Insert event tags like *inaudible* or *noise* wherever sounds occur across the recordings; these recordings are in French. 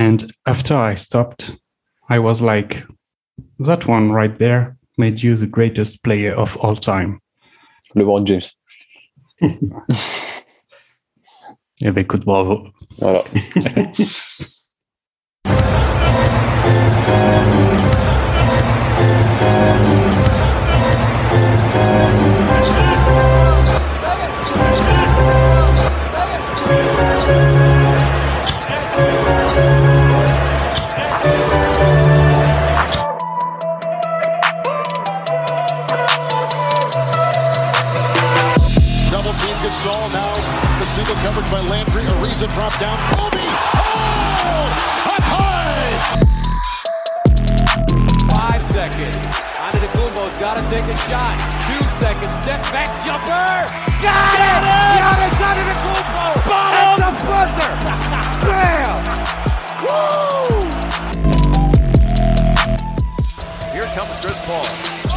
And after I stopped, I was like, that one right there made you the greatest player of all time. LeBron James. Eh ben, écoute, bravo. Voilà. *laughs* by Landry. Ariza drop down. Kobe. Oh! Up high! Five seconds. Antetokounmpo's got to take a shot. Two seconds. Step back jumper. Got, it! Giannis Antetokounmpo. At the buzzer. Bam! Woo! Here comes Chris Paul.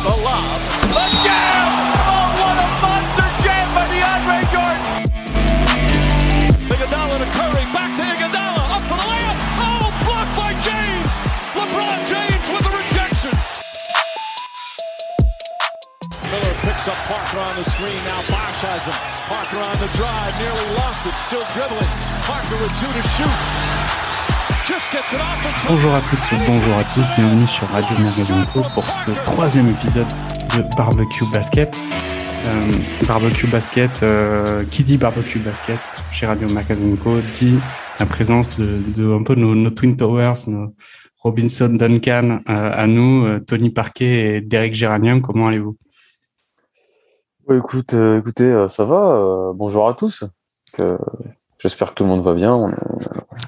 The lob. The jam! On the drive. Nearly lost it. Still dribbling. Parker with two to shoot. Bonjour à toutes, bonjour à tous, bienvenue sur Radio Magazine Co pour ce troisième épisode de Barbecue Basket. Euh, barbecue Basket, euh, qui dit Barbecue Basket chez Radio Magazine Co dit la présence de, un peu nos, Twin Towers, nos Robinson Duncan euh, à nous, Tony Parquet et Derek Géranium. Comment allez-vous? Écoute, euh, écoutez, euh, ça va. euh, bonjour à tous. J'espère que tout le monde va bien. On est,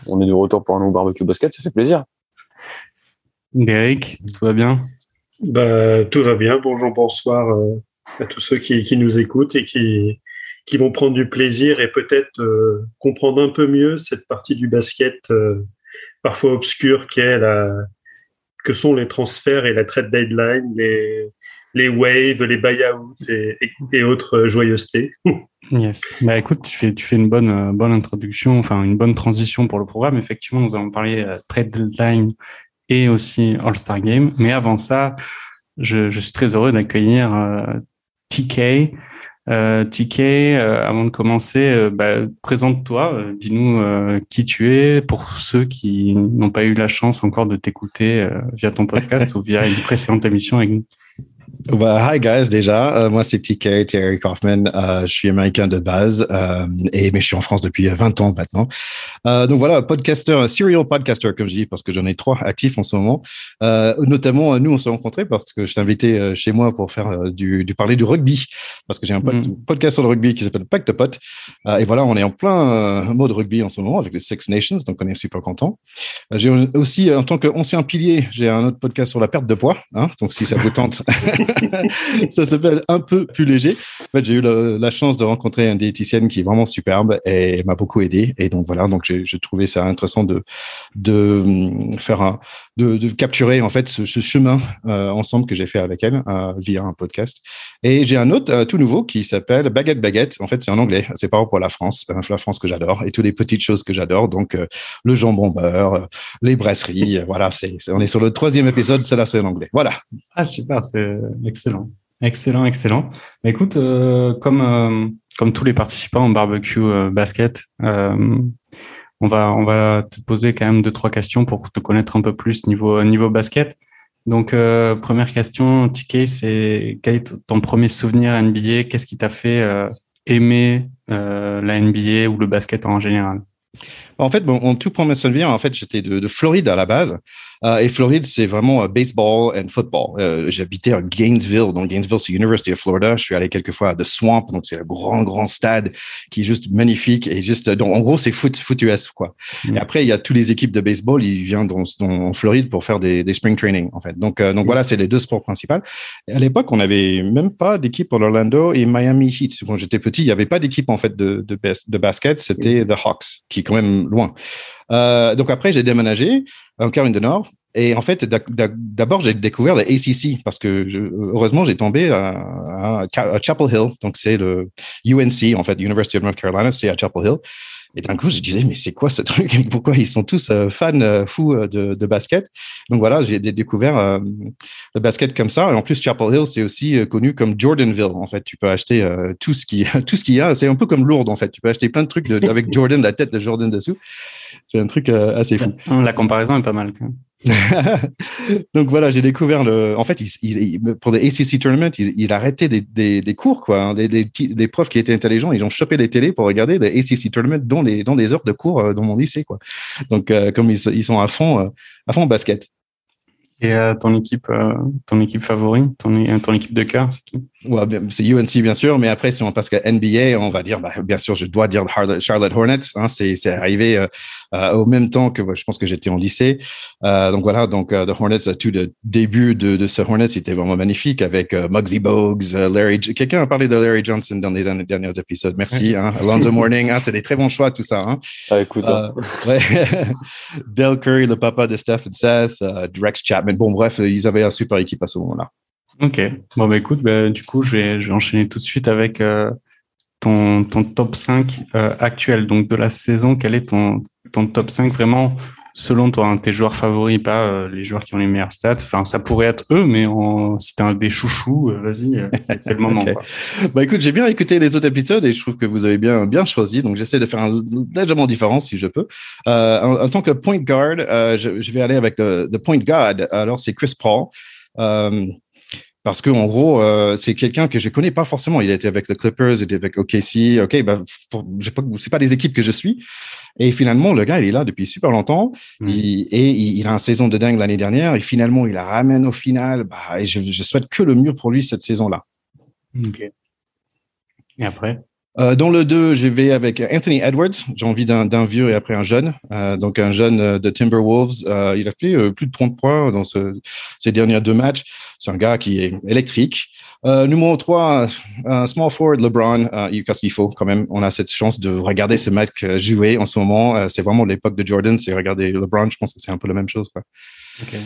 on est de retour pour un nouveau barbecue basket. Ça fait plaisir. Derek, tout va bien? Bah, tout va bien. Bonjour, bonsoir euh, à tous ceux qui, qui nous écoutent et qui, qui vont prendre du plaisir et peut-être euh, comprendre un peu mieux cette partie du basket euh, parfois obscure qu'est la, que sont les transferts et la trade deadline, les, les waves, les buyouts et, et, et autres joyeusetés. *laughs* Yes. Bah écoute, tu fais, tu fais une bonne, euh, bonne introduction, enfin une bonne transition pour le programme. Effectivement, nous allons parler euh, trade deadline et aussi All-Star Game. Mais avant ça, je, je suis très heureux d'accueillir euh, TK. Euh, TK, euh, avant de commencer, euh, bah, présente-toi, euh, dis-nous euh, qui tu es pour ceux qui n'ont pas eu la chance encore de t'écouter euh, via ton podcast *laughs* ou via une précédente émission avec nous. Bah, hi guys, déjà, euh, moi c'est TK, Terry Kaufman, euh, je suis américain de base, euh, et, mais je suis en France depuis 20 ans maintenant. Euh, donc voilà, podcaster, serial podcaster comme je dis, parce que j'en ai trois actifs en ce moment. Euh, notamment, nous on s'est rencontrés parce que je t'ai invité euh, chez moi pour faire euh, du, du parler du rugby, parce que j'ai un pod- Mm. podcast sur le rugby qui s'appelle Potes. Euh, et voilà, on est en plein euh, mode rugby en ce moment avec les Six Nations, donc on est super content. Euh, J'ai aussi, euh, en tant qu'ancien pilier, j'ai un autre podcast sur la perte de poids, hein, donc si ça vous tente. *laughs* *laughs* ça s'appelle un peu plus léger. En fait, j'ai eu la, chance de rencontrer une diététicienne qui est vraiment superbe et m'a beaucoup aidé. Et donc voilà, donc j'ai trouvé ça intéressant de de hum, faire un de, de capturer en fait ce, ce chemin euh, ensemble que j'ai fait avec elle euh, via un podcast. Et j'ai un autre euh, tout nouveau qui s'appelle Baguette Baguette. En fait, c'est en anglais. C'est pas pour la France, euh, la France que j'adore et toutes les petites choses que j'adore. Donc euh, le jambon beurre, euh, les brasseries. voilà, c'est on est sur le troisième épisode. Cela c'est en anglais. Voilà. Ah super, c'est excellent, excellent, excellent. Bah, écoute, comme comme tous les participants au barbecue basket, euh, on va on va te poser quand même deux trois questions pour te connaître un peu plus niveau niveau basket. Donc euh, première question, TK, c'est quel est ton premier souvenir NBA Qu'est-ce qui t'a fait euh, aimer euh, la NBA ou le basket en général? En fait, bon, mon tout premier souvenir, en fait, j'étais de, de Floride à la base. Euh, et Floride, c'est vraiment euh, baseball and football. Euh, J'habitais à Gainesville. Donc, Gainesville, c'est University of Florida. Je suis allé quelques fois à The Swamp. Donc, c'est un grand, grand stade qui est juste magnifique. Et juste, donc, en gros, c'est foot, foot US, quoi. Mm. Et après, il y a toutes les équipes de baseball. Ils viennent dans, dans- en Floride pour faire des, des spring training, en fait. Donc, donc Mm. voilà, c'est les deux sports principaux. À l'époque, on n'avait même pas d'équipe en Orlando et Miami Heat. Quand j'étais petit, il n'y avait pas d'équipe, en fait, de, de, bas- de basket. C'était The Hawks, qui quand même loin. Euh, donc après, j'ai déménagé en Caroline du Nord. Et en fait, d'abord, j'ai découvert le ACC parce que heureusement, j'ai tombé à, à Chapel Hill. Donc, c'est le UNC, en fait, University of North Carolina, c'est à Chapel Hill. Et d'un coup, je disais, mais c'est quoi ce truc? *laughs* Pourquoi ils sont tous euh, fans euh, fous euh, de, de, basket? Donc voilà, j'ai découvert euh, le basket comme ça. Et en plus, Chapel Hill, c'est aussi connu comme Jordanville. En fait, tu peux acheter tout ce qui *laughs* tout ce qu'il y a. C'est un peu comme Lourdes, en fait. Tu peux acheter plein de trucs de, *laughs* avec Jordan, la tête de Jordan dessous. C'est un truc assez fou. La comparaison est pas mal. Quand même. *laughs* Donc voilà, j'ai découvert le. En fait, pour des ACC tournaments, il, il arrêtait des, cours, quoi. Hein, des, des, profs qui étaient intelligents, ils ont chopé les télés pour regarder des ACC tournaments dans les, dans heures de cours euh, dans mon lycée, quoi. Donc, euh, comme ils, ils, sont à fond, euh, à fond basket. Et ton équipe, euh, ton équipe favorite, ton, ton équipe de cœur, c'est qui? Ouais, C'est UNC bien sûr, mais après si on passe à NBA, on va dire, bah, bien sûr, je dois dire Charlotte Hornets. Hein, c'est arrivé euh, au même temps que je pense que j'étais en lycée. donc voilà, donc The Hornets, tout le début de, de ce Hornets, c'était vraiment magnifique avec Muggsy Bogues, Larry. Quelqu'un a parlé de Larry Johnson dans les derniers épisodes. Merci. Hein, Alonzo Morning, hein, c'est des très bons choix tout ça. Hein. Ah, écoute. ouais. *laughs* Del Curry, le papa de Steph et Seth, Drex Chapman bon, bref, ils avaient un super équipe à ce moment-là. Ok. Bon, bah écoute, bah, du coup, je vais, je vais enchaîner tout de suite avec euh, ton, ton top 5 euh, actuel. Donc, de la saison, quel est ton, ton top 5 vraiment selon toi, hein, tes joueurs favoris, pas euh, les joueurs qui ont les meilleurs stats? Enfin, ça pourrait être eux, mais en, si t'es un des chouchous, euh, vas-y, euh, c'est le *laughs* moment. okay. quoi. Bah écoute, j'ai bien écouté les autres épisodes et je trouve que vous avez bien bien choisi. Donc j'essaie de faire un légèrement différent si je peux. En, en, tant que point guard, je, je, vais aller avec le, the point guard. Alors c'est Chris Paul. Parce que en gros, euh, c'est quelqu'un que je connais pas forcément. Il était avec les Clippers, il était avec OKC. Ok, bah, c'est pas des équipes que je suis. Et finalement, le gars, il est là depuis super longtemps. Mmh. Il, et il, il, a une saison de dingue l'année dernière. Et finalement, il la ramène au final. Bah, et je, je souhaite que le mieux pour lui cette saison-là. Ok. Et après? Euh, dans le 2, je vais avec Anthony Edwards. J'ai envie d'un vieux et après un jeune. Euh, donc un jeune de Timberwolves. Euh, il a fait euh, plus de 30 points dans ce, ces derniers deux matchs. C'est un gars qui est électrique. Euh, numéro 3, small forward LeBron. parce qu'il faut quand même. On a cette chance de regarder ce match jouer en ce moment. c'est vraiment l'époque de Jordan. C'est regarder LeBron. Je pense que c'est un peu la même chose. Quoi. Okay.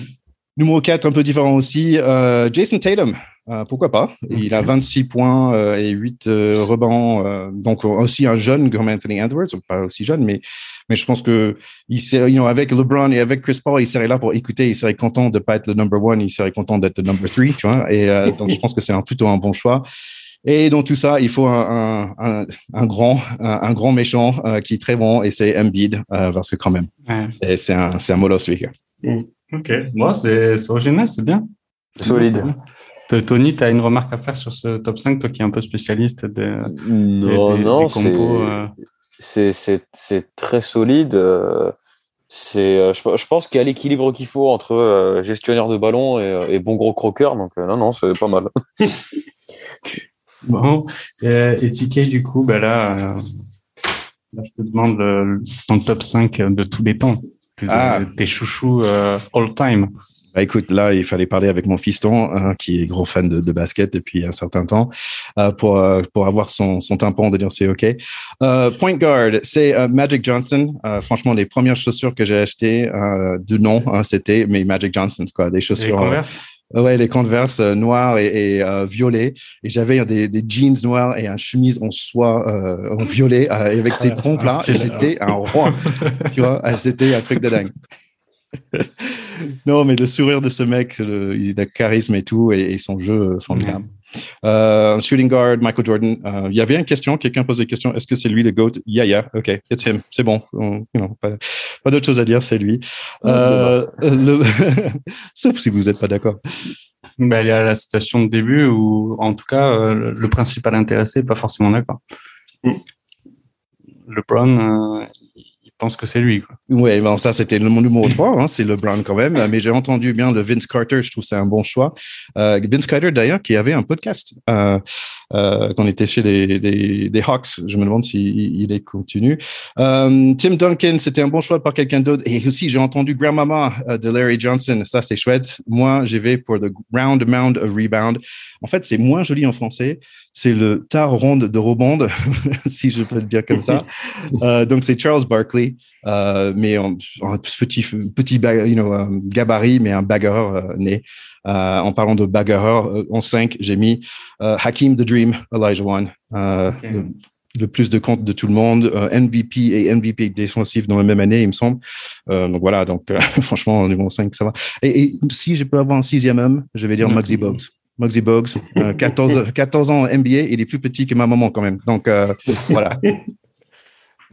Numéro 4, un peu différent aussi, euh, Jason Tatum. Euh, pourquoi pas? Il a 26 points euh, et 8 euh, rebonds. donc aussi un jeune comme Anthony Edwards, pas aussi jeune, mais mais je pense que il serait, you know, avec LeBron et avec Chris Paul, il serait là pour écouter. Il serait content de pas être le number one, il serait content d'être le number three, tu vois. Et donc je *laughs* pense que c'est un, plutôt un bon choix. Et dans tout ça, il faut un, un, un grand, un, grand méchant qui est très bon, et c'est Embiid, parce que quand même, ouais. c'est un, c'est un molos speaker. Mm. Ok, moi, c'est original, c'est bien. Solide. Bien, Tony, tu as une remarque à faire sur ce top 5, toi qui es un peu spécialiste de, non, des, non, des compos euh... C'est très solide. C'est, je, je, pense qu'il y a l'équilibre qu'il faut entre euh, gestionnaire de ballon et, et, bon gros croqueur. Donc, euh, non, non, c'est pas mal. *laughs* bon, euh, et TK, du coup, bah là, là, je te demande le, ton top 5 de tous les temps ah. tes chouchous euh, all time. Bah écoute, là, il fallait parler avec mon fiston, hein, qui est gros fan de, de, basket depuis un certain temps, euh, pour euh, pour avoir son, son tympan de dire c'est ok. Euh, point guard, c'est Magic Johnson. Franchement, les premières chaussures que j'ai achetées de nom, hein, c'était mes Magic Johnsons, quoi, des chaussures. Les Converse? Ouais, les Converse euh, noirs et, et euh, violets. Et j'avais des, des, jeans noirs et un chemise en soie euh, en violet avec ces pompes là. J'étais un roi. *laughs* tu vois, c'était un truc de dingue. *laughs* non, mais le sourire de ce mec, le, il a charisme et tout, et, et son jeu formidable. Euh, shooting guard, Michael Jordan. Euh, il y avait une question, quelqu'un posait une question. Est-ce que c'est lui le GOAT? Yeah, yeah, ok, it's him. C'est bon. On, you know, pas, pas d'autre chose à dire, c'est lui. Euh, le... *laughs* Sauf si vous n'êtes pas d'accord. Ben, il y a la situation de début où, en tout cas, euh, le principal intéressé n'est pas forcément d'accord. Mm. LeBron, pense que c'est lui. Oui, bon, ça, c'était le numéro 3, hein, c'est LeBron quand même. Mais j'ai entendu bien le Vince Carter, je trouve c'est un bon choix. Euh, Vince Carter, d'ailleurs, qui avait un podcast euh, euh, quand on était chez les, les, Hawks. Je me demande s'il il est continu. Euh, Tim Duncan, c'était un bon choix par quelqu'un d'autre. Et aussi, j'ai entendu Grandmama de Larry Johnson. Ça, c'est chouette. Moi, j'y vais pour The Round Mound of Rebound. En fait, c'est moins joli en français. C'est le tar ronde de rebond, *laughs* si je peux le dire comme ça. Euh, donc, c'est Charles Barkley. Euh, mais en, en, petit petit you know, gabarit, mais un bagarreur euh, né. En parlant de bagarreur, en 5, j'ai mis Hakim the Dream, Elijah One. Okay. le plus de comptes de tout le monde, MVP et MVP défensif dans la même année, il me semble. donc voilà, donc *laughs* franchement, numéro 5, ça va. Et, si je peux avoir un sixième homme, je vais dire Maxi Maxi Boggs, *laughs* 14, 14 ans NBA, il est plus petit que ma maman quand même. Donc *laughs* voilà.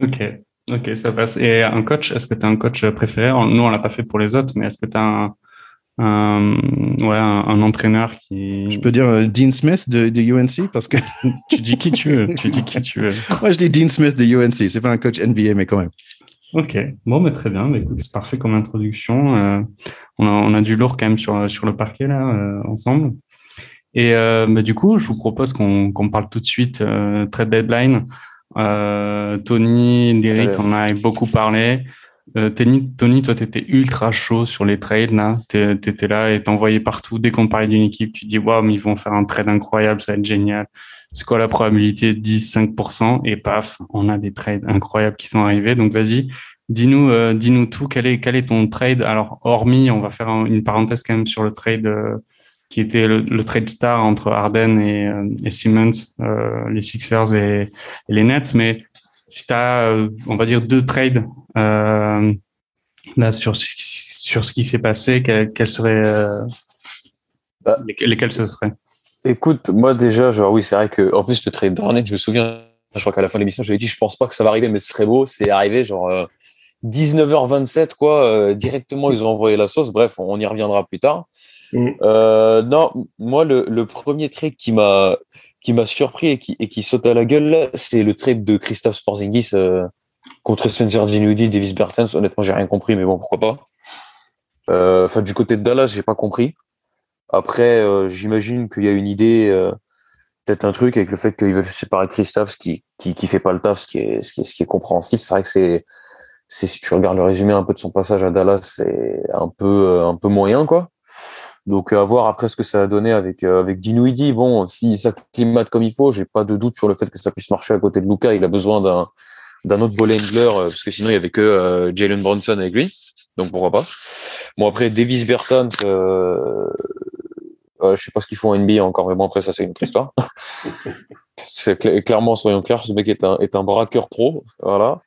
ok. Ok, ça passe. Et un coach, est-ce que tu as un coach préféré? Nous, on l'a pas fait pour les autres, mais est-ce que tu as un, un, ouais, un, entraîneur qui. Je peux dire euh, Dean Smith de, de, UNC parce que. *laughs* tu dis qui tu veux. Tu dis qui tu veux. Moi, je dis Dean Smith de UNC. C'est pas un coach NBA, mais quand même. Ok, bon, mais très bien. Mais écoute, c'est parfait comme introduction. Euh, on, a, on a du lourd quand même sur, sur le parquet là, euh, ensemble. Et euh, bah, du coup, je vous propose qu'on parle tout de suite trade deadline. Tony, Derek, on a beaucoup parlé. Euh, Tony, toi, tu étais ultra chaud sur les trades. là. Tu étais là et t'envoyais partout. Dès qu'on parlait d'une équipe, tu dis, waouh, mais ils vont faire un trade incroyable, ça va être génial. C'est quoi la probabilité? 10, 5% Et paf, on a des trades incroyables qui sont arrivés. Donc, vas-y, dis-nous euh, tout. Quel est, quel est ton trade? Alors, hormis, on va faire une parenthèse quand même sur le trade euh, qui était le, trade star entre Arden et, et Simmons, les Sixers et, et, les Nets. Mais si tu as, euh, on va dire, deux trades euh, là sur, sur ce qui s'est passé, quels seraient euh, bah, lesquels, ce seraient? Écoute, moi déjà, genre oui, c'est vrai que en plus le trade d'Arnett, je me souviens, je crois qu'à la fin de l'émission, j'avais dit, je pense pas que ça va arriver, mais ce serait beau. C'est arrivé, genre 19h27, quoi. directement, ils ont envoyé la sauce. Bref, on y reviendra plus tard. Mm. non, moi, le, premier trade qui m'a qui m'a surpris et qui, et qui saute à la gueule, c'est le trade de Christophe Sporzingis euh, contre Spencer Dinwiddie, Davis Bertens. Honnêtement, j'ai rien compris, mais bon, pourquoi pas. Euh, enfin, du côté de Dallas, j'ai pas compris. Après, euh, j'imagine qu'il y a une idée, peut-être un truc avec le fait qu'ils veulent séparer Christophe, ce qui, qui, qui fait pas le taf, ce qui est, ce qui est, ce qui est compréhensif. C'est vrai que c'est, c'est, si tu regardes le résumé un peu de son passage à Dallas, c'est un peu, un peu moyen, quoi. Donc à voir après ce que ça a donné avec euh, avec Dinwiddie. Bon, si ça climate comme il faut, j'ai pas de doute sur le fait que ça puisse marcher à côté de Luca. Il a besoin d'un d'un autre ball handler euh, parce que sinon il y avait que euh, Jalen Bronson avec lui. Donc pourquoi pas. Bon après Davis Bertans, euh, je sais pas ce qu'ils font en NBA encore, mais bon après ça c'est une autre histoire. *laughs* c'est clairement soyons clairs, ce mec est un est un braqueur pro, voilà.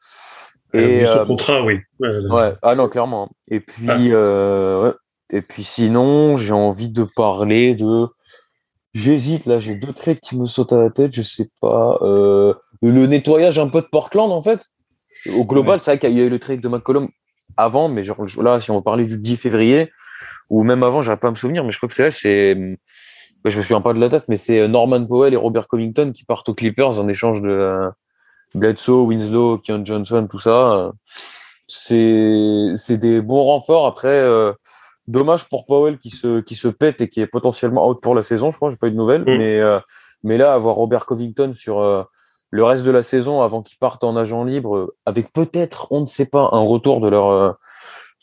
Et euh, contrat, oui. Ouais, ah non clairement. Et puis ah. ouais. Et puis sinon, j'ai envie de parler de. J'hésite là, j'ai deux traits qui me sautent à la tête, je sais pas. Euh, le nettoyage un peu de Portland en fait. Au global, c'est vrai qu'il y a eu le trade de McCollum avant, mais genre là, si on parlait du 10 février, ou même avant, j'arrive pas à me souvenir, mais je crois que c'est là, c'est. Je me souviens pas de la date, mais c'est Norman Powell et Robert Covington qui partent aux Clippers en échange de euh, Bledsoe, Winslow, Keon Johnson, tout ça. C'est des bons renforts. Après, euh, Dommage pour Powell qui se, qui se pète et qui est potentiellement out pour la saison, je crois, j'ai pas eu de nouvelles. Mm. Mais, euh, mais là, avoir Robert Covington sur euh, le reste de la saison avant qu'ils partent en agent libre, avec peut-être, on ne sait pas, un retour de leur, euh,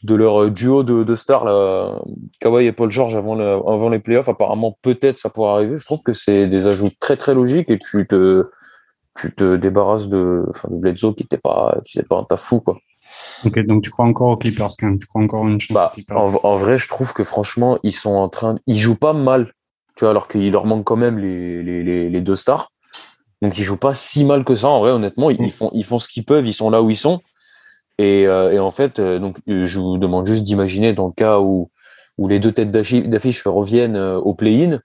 de leur duo de, de stars, là, Kawhi et Paul George avant, le, avant les playoffs, apparemment, peut-être ça pourrait arriver. Je trouve que c'est des ajouts très très logiques et tu te, tu te débarrasses de, enfin, de Bledsoe qui n'était pas, qui pas un taf fou, quoi. Ok, donc tu crois encore aux Clippers quand même Tu crois encore une chance bah, en, vrai, je trouve que franchement, ils sont en train, ils jouent pas mal, tu vois, alors qu'il leur manque quand même les, les, les, deux stars. Donc ils jouent pas si mal que ça. En vrai, honnêtement, ils, font ils font ce qu'ils peuvent, ils sont là où ils sont. Et, euh, et en fait, euh, donc euh, je vous demande juste d'imaginer dans le cas où où les deux têtes d'affiche reviennent au play-in,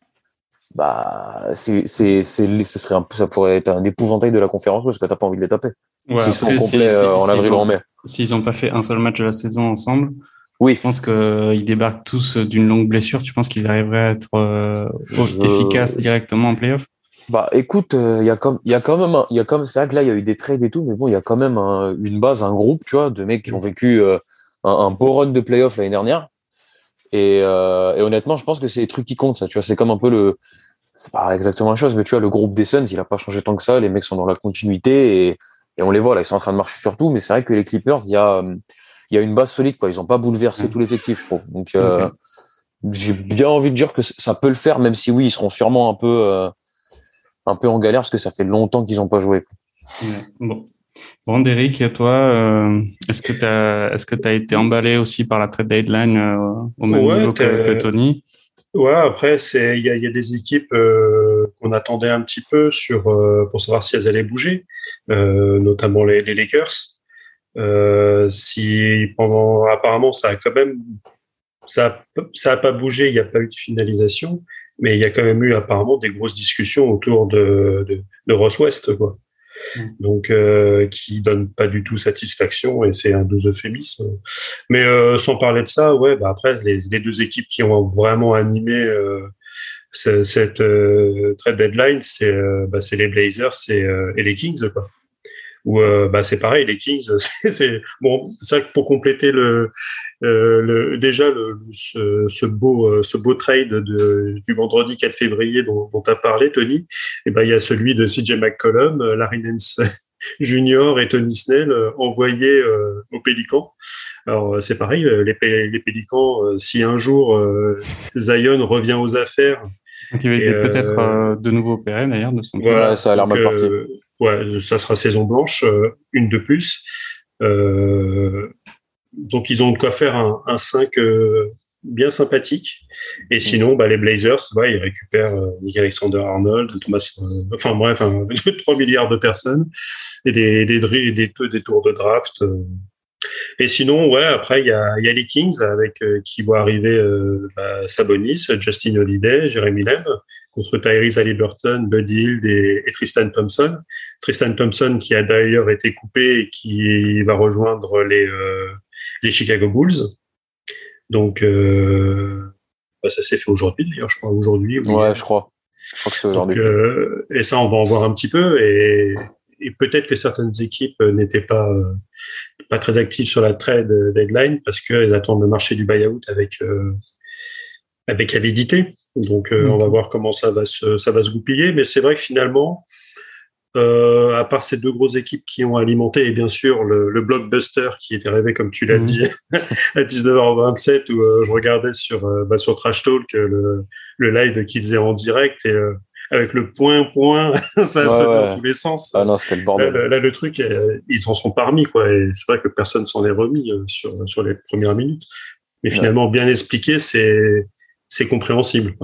bah c'est c'est c'est ce serait un peu ça pourrait être un épouvantail de la conférence parce que t'as pas envie de les taper. Ouais, S'ils sont complets en avril ou en mai s'ils n'ont pas fait un seul match de la saison ensemble, oui. je pense qu'ils euh, débarquent tous d'une longue blessure. Tu penses qu'ils arriveraient à être euh, efficaces directement en playoff? Bah écoute, euh, il y a comme il y a quand même il y a comme ça que là il y a eu des trades et tout, mais bon il y a quand même une base, un groupe, tu vois, de mecs qui ont vécu un, beau run de playoff l'année dernière. Et, et, honnêtement, je pense que c'est des trucs qui comptent. Ça, tu vois, c'est comme un peu le, c'est pas exactement la chose, mais tu vois, le groupe des Suns, il a pas changé tant que ça. Les mecs sont dans la continuité et et on les voit là, ils sont en train de marcher sur tout, mais c'est vrai que les Clippers, il y a, il y a une base solide, quoi. Ils n'ont pas bouleversé tout l'effectif, je trouve. Donc, euh, j'ai bien envie de dire que ça peut le faire, même si oui, ils seront sûrement un peu, euh, un peu en galère parce que ça fait longtemps qu'ils n'ont pas joué. Bon. Bon, Derek, toi, euh, est-ce que tu as, est-ce que as été emballé aussi par la trade deadline au même niveau que, Tony? Ouais, après, c'est il y a, y a, des équipes qu'on attendait un petit peu sur pour savoir si elles allaient bouger, notamment les, les Lakers. si pendant apparemment ça a quand même ça ça a pas bougé, il n'y a pas eu de finalisation, mais il y a quand même eu apparemment des grosses discussions autour de, de, de Ross West, quoi. Mm. Donc, euh, qui donne pas du tout satisfaction et c'est un doux euphémisme. Mais euh, sans parler de ça, ouais, bah après les, les, deux équipes qui ont vraiment animé euh, cette euh, trade deadline, c'est euh, bah, les Blazers et, et les Kings, quoi où euh, bah, c'est pareil, les Kings, *laughs* c'est bon, que pour compléter le, euh, le déjà le, ce, ce, beau euh, ce beau trade de, du vendredi 4 février dont, tu as parlé, Tony, et eh ben il y a celui de CJ McCollum, Larry Nance *laughs* Junior et Tony Snell envoyés au Pélican. Alors c'est pareil, les, les Pélicans, si un jour Zion revient aux affaires donc, il va peut-être de nouveau opéré d'ailleurs de son Voilà, ça a l'air mal parti ouais, ça sera saison blanche, euh, une de plus. Euh, donc ils ont de quoi faire un, un 5 euh, bien sympathique. Et sinon, bah, les Blazers, ils récupèrent Nick Alexander Arnold, Thomas, enfin bref, 3 *laughs* milliards de personnes et des, des, des, des tours de draft. Et sinon, ouais, après, il y a, y a, les Kings avec qui vont arriver bah, Sabonis, Justin Holiday, Jeremy Lem, contre Tyrese Halliburton, Bud Hill et, Tristan Thompson. Tristan Thompson qui a d'ailleurs été coupé et qui va rejoindre les, euh, les Chicago Bulls. Donc, euh, bah, ça s'est fait aujourd'hui d'ailleurs, je crois, aujourd'hui. Ouais, je crois. Je crois que c'est aujourd'hui. Euh, et ça, on va en voir un petit peu. Et, et peut-être que certaines équipes n'étaient pas, euh, pas très actives sur la trade deadline parce qu'elles attendent le marché du buyout avec, euh, avec avidité. Donc, euh, on va mm. voir comment ça va se, ça va se goupiller. Mais c'est vrai que finalement, euh, à part ces deux grosses équipes qui ont alimenté, et bien sûr le, le blockbuster qui était rêvé, comme tu l'as mm. dit, *laughs* à 19h27, où euh, je regardais sur, euh, bah, sur Trash Talk le, le live qu'ils faisaient en direct et avec le point point, *laughs* ça se ouais, dans tous les sens. Ah non, c'était le bordel. Là, le truc, ils en sont parmi quoi. Et c'est vrai que personne s'en est remis sur sur les premières minutes. Mais finalement, bien expliqué, c'est c'est compréhensible.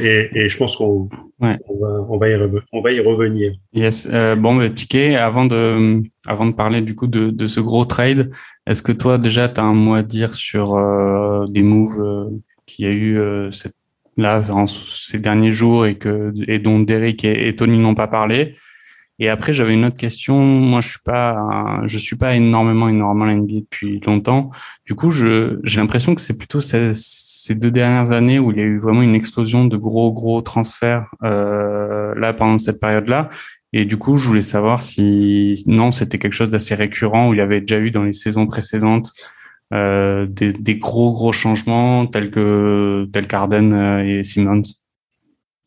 Et, et, je pense qu'on ouais. on va, on va, y on va y revenir. Yes. Euh, bon, mais Ticket, avant de, avant de parler du coup de, de ce gros trade, est-ce que toi déjà tu as un mot à dire sur euh, des moves euh, qu'il y a eu euh, cette, là en, ces derniers jours et, que, et dont Derek et, Tony n'ont pas parlé et après, j'avais une autre question. Moi, je suis pas, je suis pas énormément, énormément NBA depuis longtemps. Du coup, je, j'ai l'impression que c'est plutôt ces, ces, deux dernières années où il y a eu vraiment une explosion de gros, gros transferts euh, là pendant cette période-là. Et du coup, je voulais savoir si non, c'était quelque chose d'assez récurrent où il y avait déjà eu dans les saisons précédentes euh, des, des, gros, gros changements tels que tels qu'Arden euh, et Simmons.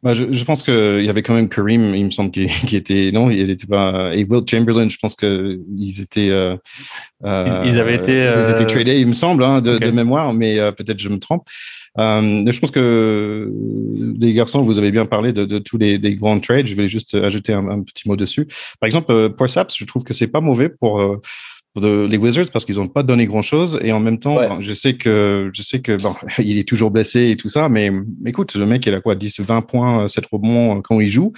Bah, je, je, pense qu'il y avait quand même Kareem, il me semble, qui, qui était non, il était pas. Et Will Chamberlain, je pense que ils étaient. Euh, ils, ils, avaient été. Ils étaient tradés, il me semble, hein, de, okay. de, mémoire, mais peut-être je me trompe. Euh, je pense que les garçons, vous avez bien parlé de, de tous les, grands trades. Je vais juste ajouter un, un, petit mot dessus. Par exemple, euh, pour Saps, je trouve que c'est pas mauvais pour euh, de, les Wizards parce qu'ils n'ont pas donné grand chose et en même temps ouais. je sais que je sais que bon *laughs* il est toujours blessé et tout ça mais écoute le mec il a quoi 10 20 points 7 rebonds quand il joue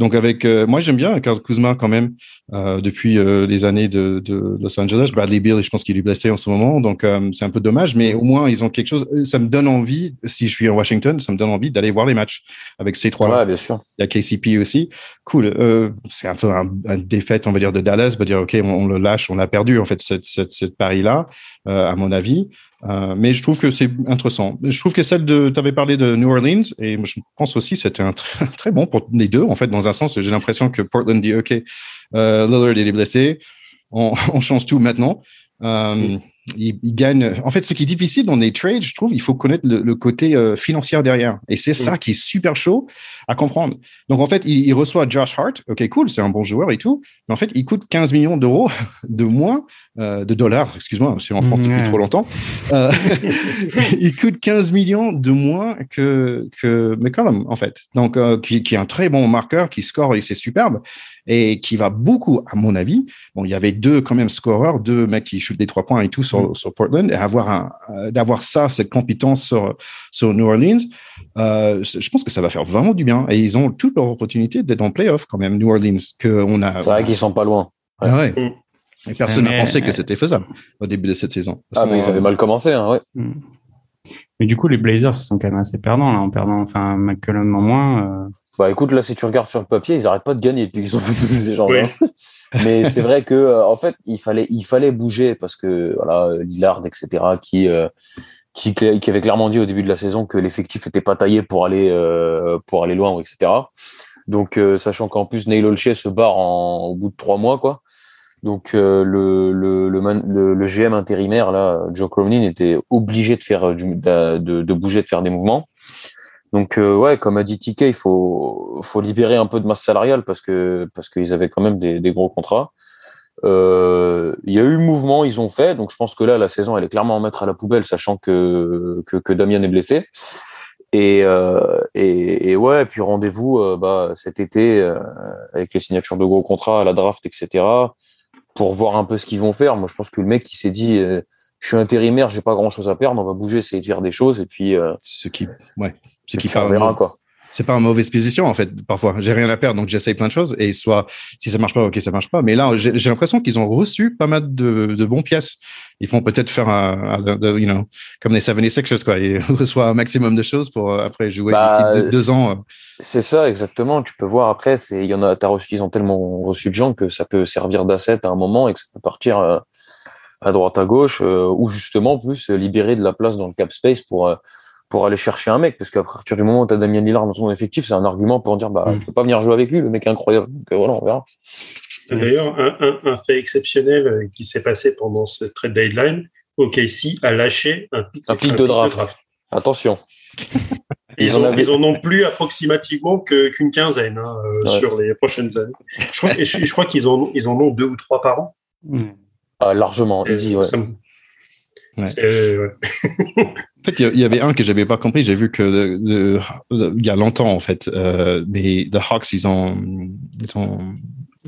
donc avec euh, moi j'aime bien Karl Kuzma quand même euh, depuis euh, les années de, de, Los Angeles. Bradley Beal, je pense qu'il est blessé en ce moment, donc euh, c'est un peu dommage, mais au moins ils ont quelque chose. Ça me donne envie, si je suis en Washington, ça me donne envie d'aller voir les matchs avec ces trois. Ouais, bien sûr. Il y a KCP aussi. Cool. Euh, c'est un peu un, un, défaite, on va dire, de Dallas, va dire ok, on, on, le lâche, on a perdu en fait cette, cette, cette pari là, à mon avis. Euh, mais je trouve que c'est intéressant. Je trouve que celle de, tu avais parlé de New Orleans, et je pense aussi c'était un *laughs* très, bon pour les deux, en fait, dans un sens. J'ai l'impression que Portland dit, OK, euh, Lillard il est blessé, on, *laughs* on change tout maintenant. Euh, il, il, gagne. En fait, ce qui est difficile dans les trades, je trouve, il faut connaître le, le côté euh, financier derrière. Et c'est ça qui est super chaud à comprendre. Donc, en fait, il, il reçoit Josh Hart. OK, cool, c'est un bon joueur et tout. Mais en fait, il coûte 15 millions d'euros *laughs* de moins, euh, de dollars, excuse-moi, c'est en France depuis trop longtemps. Euh, *laughs* il coûte 15 millions de moins que, que McCollum, en fait. Donc, qui, qui est un très bon marqueur, qui score et c'est superbe et qui va beaucoup, à mon avis. Bon, il y avait deux quand même scoreurs, deux mecs qui shootent des trois points et tout sur, sur, Portland et avoir un, d'avoir ça, cette compétence sur, sur New Orleans, euh, je pense que ça va faire vraiment du bien. Et ils ont toute leur opportunité d'être en playoff quand même, New Orleans. Que on a, c'est vrai qu'ils sont pas loin. Ouais. Mm. Et personne n'a pensé que c'était faisable au début de cette saison. Ah, mais ils avaient mal commencé, hein, ouais. Mais du coup, les Blazers sont quand même assez perdants, là, en perdant, enfin, McCollum en moins. Euh. Bah écoute, là, si tu regardes sur le papier, ils n'arrêtent pas de gagner depuis qu'ils ont fait tous ces gens-là. *laughs* Mais c'est vrai que, euh, en fait, il fallait, il fallait bouger parce que, voilà, Lillard, etc., qui, euh, qui, qui, avait clairement dit au début de la saison que l'effectif n'était pas taillé pour aller, pour aller loin, etc. Donc, sachant qu'en plus, Neil Olshey se barre en, au bout de trois mois, quoi. Donc euh, le, le, le, le, GM intérimaire là, Joe Cronin était obligé de faire du, de, de, bouger, de faire des mouvements. Donc euh, ouais, comme a dit TK, il faut faut libérer un peu de masse salariale parce que parce qu'ils avaient quand même des, des gros contrats. Euh, il y a eu mouvement, ils ont fait. Donc je pense que là la saison elle est clairement à mettre à la poubelle, sachant que que, que Damien est blessé. Et, euh, et, et, ouais, puis rendez-vous bah, cet été avec les signatures de gros contrats, la draft, etc pour voir un peu ce qu'ils vont faire. Moi, je pense que le mec qui s'est dit, euh, je suis intérimaire, j'ai pas grand chose à perdre, on va bouger, essayer de faire des choses, et puis. Euh, ce qui, ouais, ce qui fait verra, quoi c'est pas une mauvaise position en fait. Parfois, j'ai rien à perdre, donc j'essaye plein de choses. Et soit si ça marche pas, ok, ça marche pas. Mais là, j'ai l'impression qu'ils ont reçu pas mal de, de bons pièces. Ils vont peut-être faire un, you know, comme les 76ers quoi. Ils *laughs* reçoivent un maximum de choses pour euh, après jouer bah, d'ici deux, ans. Euh. C'est ça exactement. Tu peux voir après, c'est il y en a. As reçu, ils ont tellement reçu de gens que ça peut servir d'asset à un moment et que ça peut partir euh, à droite à gauche ou justement plus libérer de la place dans le cap space pour pour aller chercher un mec, parce qu'à partir du moment où tu as Damien Lillard dans ton effectif, c'est un argument pour dire bah mm. tu peux pas venir jouer avec lui, le mec est incroyable. Donc euh, voilà, on verra. D'ailleurs, un, fait exceptionnel euh, qui s'est passé pendant cette trade deadline, OKC a lâché un pic, un pic de, draft. Attention. *laughs* Ils, en, ils en ont plus approximativement qu'une quinzaine hein, euh, sur les prochaines années. Je crois, je, crois qu'ils en, ils en ont deux ou trois par an. Ah, largement, easy, ouais. *laughs* en fait, il y, avait un que j'avais pas compris. J'ai vu que il y a longtemps, en fait, euh, les The Hawks, ils ont, ils ont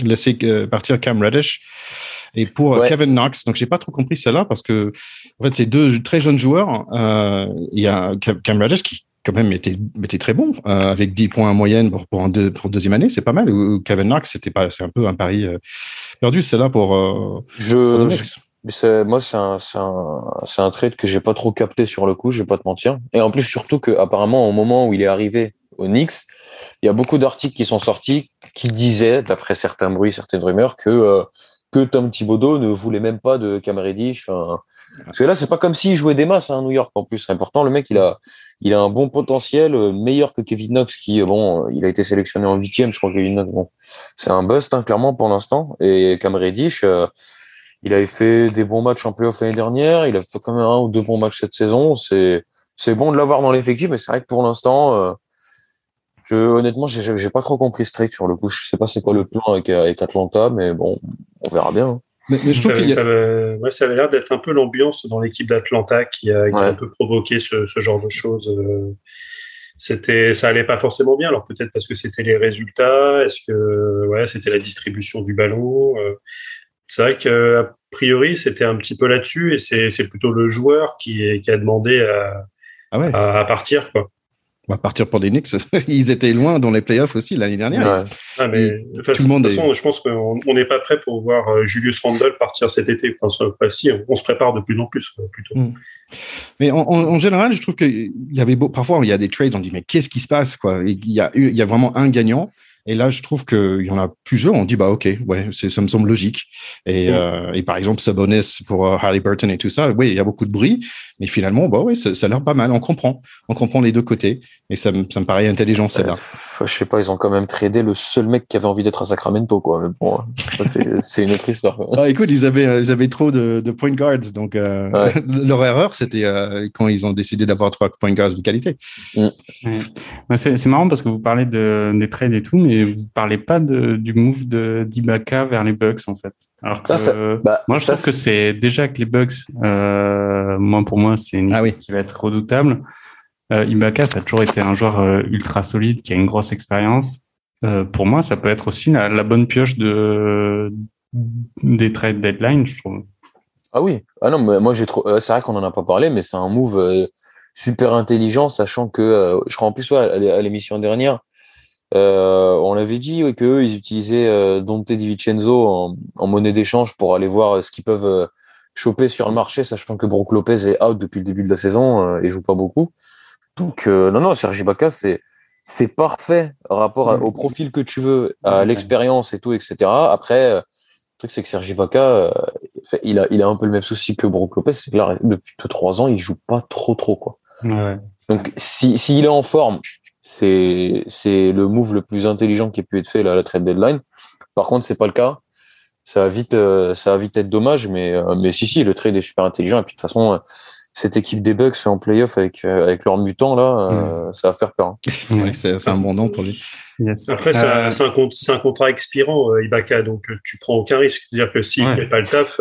laissé euh, partir Cam Reddish. Et pour Kevin Knox, donc j'ai pas trop compris cela parce que en fait c'est deux très jeunes joueurs. Euh, il y a Cam Reddish qui quand même était, était très bon euh, avec 10 points en moyenne pour, pour, deux, pour deuxième année, c'est pas mal. Ou Kevin Knox, c'était pas, c'est un peu un pari perdu. C'est là pour. je, moi, c'est un, un, un trade que j'ai pas trop capté sur le coup, je vais pas te mentir. Et en plus, surtout que apparemment, au moment où il est arrivé au Knicks, il y a beaucoup d'articles qui sont sortis qui disaient, d'après certains bruits, certaines rumeurs, que euh, que Tom Thibodeau ne voulait même pas de Cam Reddish. Parce que là, c'est pas comme s'il jouait des masses à hein, New York. En plus, c'est important. Le mec, il a, il a un bon potentiel, euh, meilleur que Kevin Knox, qui bon, il a été sélectionné en huitième. Je crois que Kevin Knox, bon, c'est un bust hein, clairement pour l'instant. Et Cam Reddish. Euh, il avait fait des bons matchs en playoff l'année dernière. Il a fait quand même un ou deux bons matchs cette saison. C'est c'est bon de l'avoir dans l'effectif, mais c'est vrai que pour l'instant, euh, je honnêtement, j'ai pas trop compris ce trade sur le coup. Je sais pas c'est quoi le plan avec, avec Atlanta, mais bon, on verra bien. Hein. Mais, je trouve ça, ça, avait, ça avait l'air d'être un peu l'ambiance dans l'équipe d'Atlanta qui, a, qui a un peu provoqué ce, ce genre de choses. Euh, c'était, ça allait pas forcément bien. Alors peut-être parce que c'était les résultats, est-ce que ouais, c'était la distribution du ballon. Euh, c'est vrai qu'a priori, c'était un petit peu là-dessus et c'est plutôt le joueur qui, qui a demandé à, ah à, partir. Quoi. On va partir pour les Knicks. *laughs* Ils étaient loin dans les playoffs aussi l'année dernière. Ah, mais, de toute façon, je pense qu'on n'est pas prêt pour voir euh, Julius Randle partir cet été. Enfin, si, on se prépare de plus en plus. Plutôt. Hmm. Mais en, général, je trouve qu'il y avait beau, parfois il y a des trades, on dit mais qu'est-ce qui se passe quoi? Il y a il y a vraiment un gagnant et là, je trouve qu'il y en a plusieurs. On dit, bah, OK, ouais, ça me semble logique. Et, euh, et par exemple, Sabonis pour euh, Halliburton et tout ça, oui, il y a beaucoup de bruit, mais finalement, bah, ouais, ça, ça a l'air pas mal. On comprend. On comprend les deux côtés. Et ça, ça me paraît intelligent, ça je sais pas, ils ont quand même tradé le seul mec qui avait envie d'être à Sacramento, quoi. Mais bon, *laughs* c'est une autre histoire. Ah, écoute, ils avaient, ils avaient trop de, de point guards. Donc, euh, *laughs* leur erreur, c'était euh, quand ils ont décidé d'avoir trois point guards de qualité. Mm. C'est marrant parce que vous parlez de, des trades et tout, mais vous parlez pas de, du move de d'Ibaka vers les Bucks en fait. Alors que bah, moi je trouve que c'est déjà que les Bucks, euh, moi pour moi c'est une ah qui va être redoutable. Euh, Ibaka ça a toujours été un joueur euh, ultra solide qui a une grosse expérience. Euh, pour moi ça peut être aussi la, bonne pioche de des trades deadline je trouve. Ah oui. Ah non, moi j'ai trop. Euh, c'est vrai qu'on en a pas parlé, mais c'est un move super intelligent, sachant que je crois en plus à l'émission dernière, on avait dit ouais, qu'eux ils utilisaient Dante Di Vincenzo en, monnaie d'échange pour aller voir ce qu'ils peuvent choper sur le marché, sachant que Brook Lopez est out depuis le début de la saison et joue pas beaucoup. Donc non non, Sergi Baca c'est c'est parfait rapport mm. au profil que tu veux, à l'expérience et tout, etc. Après, le truc, c'est que Sergi Vaca, euh, il, a, il a un peu le même souci que Brook Lopez, c'est que là, depuis trois ans, il joue pas trop, trop, quoi. Donc, s'il si, est en forme, c'est le move le plus intelligent qui a pu être fait là, à la trade deadline. Par contre, c'est pas le cas. Ça va vite, euh, ça va vite être dommage, mais, euh, mais si, si, le trade est super intelligent. Et puis, de toute façon, cette équipe des Bucks en playoff avec, euh, avec leurs mutants, là, euh, mm. ça va faire peur. Hein. c'est un bon nom pour lui. Après, euh, c'est un, un, contrat expirant, Ibaka, donc tu prends aucun risque. C'est-à-dire que s'il ne fait pas le taf,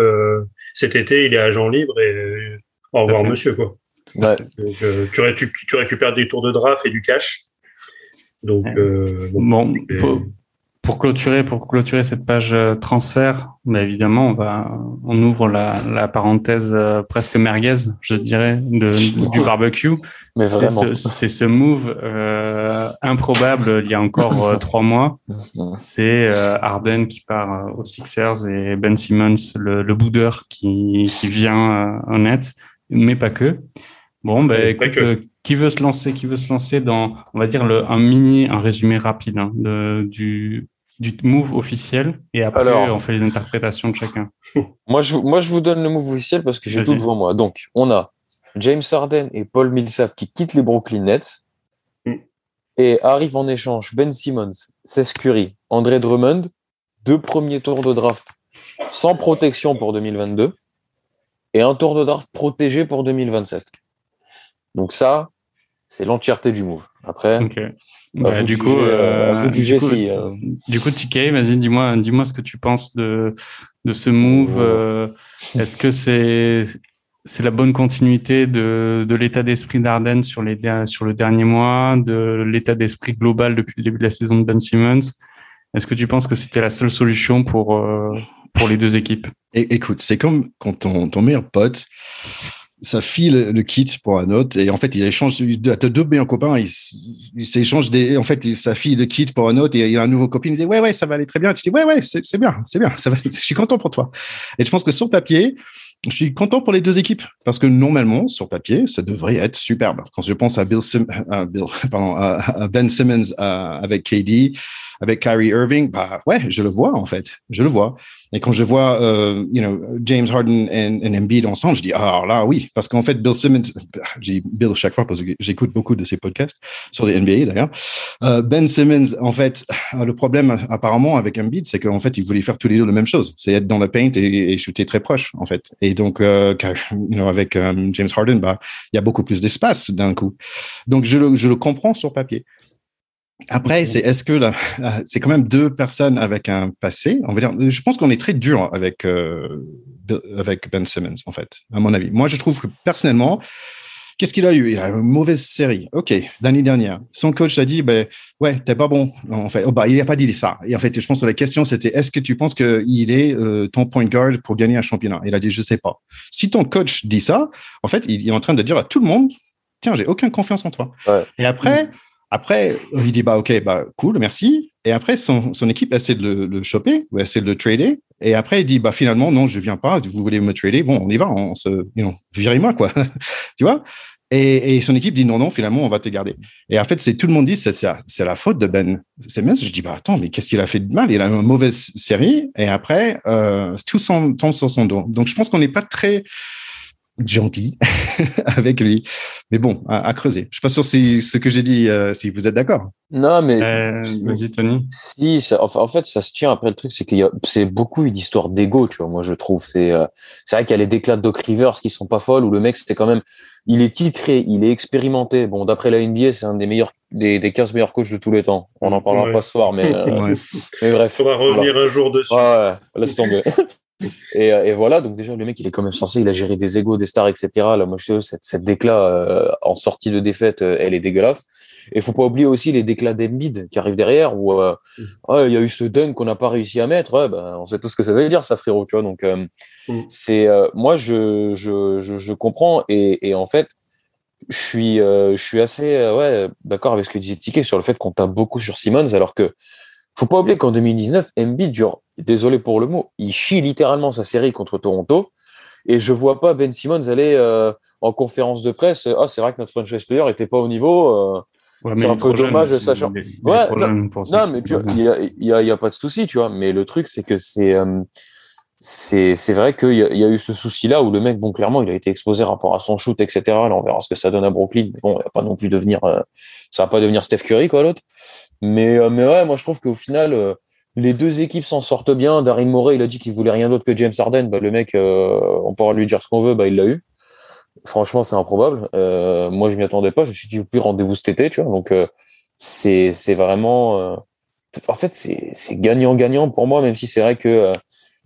cet été, il est agent libre et au revoir, monsieur. Quoi. tu, tu, récupères des tours de draft et du cash. Donc, bon, pour clôturer, pour clôturer cette page euh, transfert, bah évidemment, on va, on ouvre la, la parenthèse euh, presque merguez, je dirais, de, du *laughs* barbecue. C'est ce, ce, move euh, improbable il y a encore euh, *laughs* trois mois. C'est euh, Arden qui part aux Sixers et Ben Simmons, le, le boudeur, qui, qui vient en net, mais pas que. Bon, ben écoute, qui veut se lancer, qui veut se lancer dans, on va dire le, un mini, un résumé rapide hein, de, du du move officiel et après on fait les interprétations de chacun. *laughs* moi, je, moi, je vous donne le move officiel parce que j'ai tout devant moi. Donc, on a James Harden et Paul Millsap qui quittent les Brooklyn Nets mm. et arrivent en échange Ben Simmons, Seth Curry, André Drummond, deux premiers tours de draft sans protection pour 2022 et un tour de draft protégé pour 2027. Donc ça, c'est l'entièreté du move. Après, bah, du, coup, euh, du, coup, euh. du coup, TK, vas-y, dis-moi, dis-moi ce que tu penses de de ce move. Euh, est-ce que c'est c'est la bonne continuité de, de l'état d'esprit d'Arden sur les sur le dernier mois, de l'état d'esprit global depuis le début de la saison de Ben Simmons? Est-ce que tu penses que c'était la seule solution pour pour les deux équipes? Écoute, c'est comme quand ton, ton meilleur pote ça file le kit pour un autre. Et en fait il échange as deux meilleurs copains. Il, il s'échange des en fait ça file le kit pour un autre. Et il a un nouveau copine il dit ouais ouais ça va aller très bien. Tu dis ouais ouais c'est bien c'est bien *laughs* ça va, je suis content pour toi. Et je pense que sur papier je suis content pour les deux équipes parce que normalement sur papier ça devrait être superbe quand je pense à Bill, *laughs* à Ben Simmons avec KD avec Kyrie Irving, bah ouais, je le vois en fait, je le vois. Et quand je vois, euh, you know, James Harden et, Embiid ensemble, je dis ah là oui, parce qu'en fait Bill Simmons, *laughs* dis Bill chaque fois parce que j'écoute beaucoup de ses podcasts sur les NBA d'ailleurs. Euh, ben Simmons, en fait, *sighs* le problème apparemment avec Embiid, c'est qu'en fait il voulait faire tous les deux la même chose, c'est être dans la paint et, shooter très proche en fait. Donc euh, you know, avec euh, James Harden, bah il y a beaucoup plus d'espace d'un coup. Donc je le, je le comprends sur papier. Après, c'est est-ce que là, c'est quand même deux personnes avec un passé? On va dire, je pense qu'on est très dur avec euh, avec Ben Simmons en fait, à mon avis. Moi, je trouve que personnellement, qu'est-ce qu'il a eu? Il a une mauvaise série. Ok, l'année dernière, son coach a dit, ben ouais, t'es pas bon. En fait, oh, bah, il n'a pas dit ça. Et en fait, je pense que la question c'était, est-ce que tu penses qu'il est euh, ton point guard pour gagner un championnat? Il a dit, je sais pas. Si ton coach dit ça, en fait, il, est en train de dire à tout le monde, tiens, j'ai aucune confiance en toi. Et après. Après, il dit bah ok, bah cool, merci. Et après, son, son équipe essaie de le, le, choper ou essaie de le trader. Et après, il dit bah finalement non, je viens pas. Vous voulez me trader? Bon, on y va. On se, you know, virez-moi quoi. *laughs* tu vois? Et, et, son équipe dit non non, finalement on va te garder. Et en fait, c'est tout le monde dit c'est c'est la faute de Ben Simmons. Je dis bah attends, mais qu'est-ce qu'il a fait de mal? Il a une mauvaise série. Et après, euh, tout son tombe sur son dos. Donc je pense qu'on n'est pas très gentil *laughs* avec lui. Mais bon, à, creuser. Je suis pas sûr si ce que j'ai dit, euh, si vous êtes d'accord. Non, mais euh, vas-y Tony. Si, en fait, ça se tient. Après, le truc, c'est qu'il y a, c'est beaucoup une histoire d'ego, tu vois. Moi, je trouve, c'est, euh, c'est vrai qu'il y a les déclats de Doc Rivers qui sont pas folles, où le mec, c'était quand même, il est titré, il est expérimenté. Bon, d'après la NBA, c'est un des meilleurs, des, des 15 meilleurs coachs de tous les temps. On en parlera pas ce soir, mais, mais bref. Faudra revenir un jour dessus. Ouais, laisse tomber. *laughs* et, et, voilà, donc déjà, le mec, il est quand même censé, il a géré des égos, des stars, etc. Là, moi, je sais, cette, cette déclat en sortie de défaite, elle est dégueulasse. Et faut pas oublier aussi les déclats d'Embiid qui arrivent derrière où euh, mm. il y a eu ce dunk qu'on n'a pas réussi à mettre. Ouais, ben, on sait tout ce que ça veut dire, ça, frérot. Tu vois, donc, euh, mm. c'est euh, moi, je, je, je, je, comprends et, et en fait, je suis, je suis assez ouais, d'accord avec ce que disait Ticket sur le fait qu'on tape beaucoup sur Simmons, alors que faut pas oublier qu'en 2019, Embiid, genre, désolé pour le mot, il chie littéralement sa série contre Toronto. Et je vois pas Ben Simmons aller en conférence de presse. Ah, c'est vrai que notre franchise player était pas au niveau c'est un peu dommage, sachant. ouais, non, mais il n'y a, y a, pas de souci, tu vois. Mais le truc, c'est que c'est. Euh, c'est vrai qu'il y, y, a eu ce souci-là où le mec, bon, clairement, il a été exposé par rapport à son shoot, etc. Là, on verra ce que ça donne à Brooklyn. Mais bon, il va pas non plus devenir. Euh, ça va pas devenir Steph Curry, quoi, l'autre. Mais, euh, mais ouais, moi, je trouve qu'au final, les deux équipes s'en sortent bien. Darin Morey, il a dit qu'il voulait rien d'autre que James Harden. Bah, le mec, on pourra lui dire ce qu'on veut, bah, il l'a eu. Franchement, c'est improbable. Euh, moi, je m'y attendais pas. Je me suis dit, plus rendez-vous cet été, tu vois. Donc, euh, c'est, vraiment. Euh, en fait, c'est, gagnant-gagnant pour moi, même si c'est vrai que euh,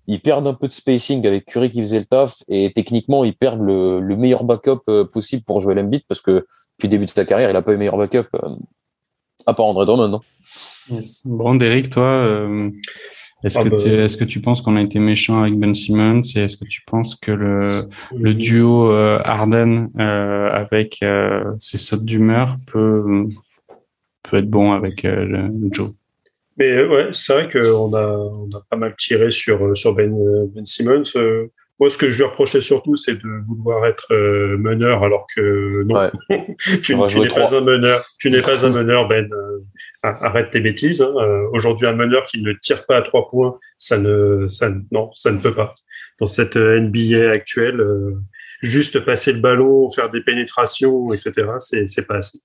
ils perdent un peu de spacing avec Curry qui faisait le taf et techniquement, ils perdent le, le meilleur backup possible pour jouer l'Embiid parce que depuis le début de sa carrière, il n'a pas eu meilleur backup à part André Drummond. Non yes. Bon, Derek, toi, est-ce, ah que, bah, que tu penses qu'on a été méchant avec Ben Simmons et est-ce que tu penses que le, le duo euh, Harden euh, avec euh, ses sautes d'humeur peut, peut être bon avec euh, Joe? Mais ouais, c'est vrai qu'on a, on a pas mal tiré sur, sur Ben, ben Simmons. Moi, ce que je lui reprochais surtout, c'est de vouloir être meneur alors que non, *laughs* tu, n'es pas un meneur. Tu n'es pas un meneur, Ben arrête tes bêtises. Hein. Euh, aujourd'hui, un meneur qui ne tire pas à trois points, ça ne, ça, non, ça ne peut pas. Dans cette euh, NBA actuelle, euh, juste passer le ballon, faire des pénétrations, etc., c'est, c'est pas assez.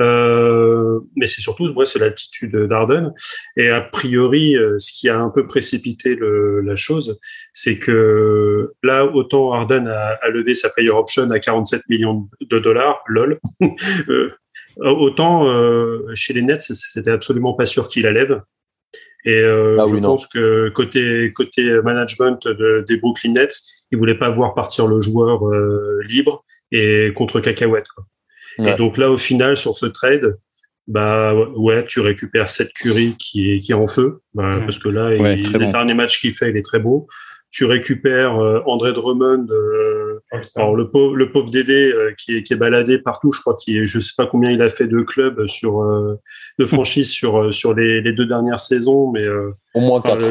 Euh, mais c'est surtout, moi, c'est l'attitude d'Arden. Et a priori, ce qui a un peu précipité la chose, c'est que là, autant Arden a, a, levé sa player option à 47 millions de dollars, lol. *laughs* Euh, autant euh, chez les Nets, c'était absolument pas sûr qu'il la lève. Et euh, ah je pense que côté côté management de, des Brooklyn Nets, ils voulaient pas voir partir le joueur libre et contre cacahuète. Quoi. Et donc là, au final, sur ce trade, bah ouais, tu récupères cette Curry qui est qui est en feu, bah, parce que là, il, les derniers matchs qu'il fait, il est très beau tu récupères euh, André Drummond, euh, alors le pauvre, le pauvre Dédé euh, qui, est, qui est baladé partout. Je crois qu'il, je sais pas combien il a fait de clubs sur de franchises sur sur les, les, deux dernières saisons, mais au moins quatre.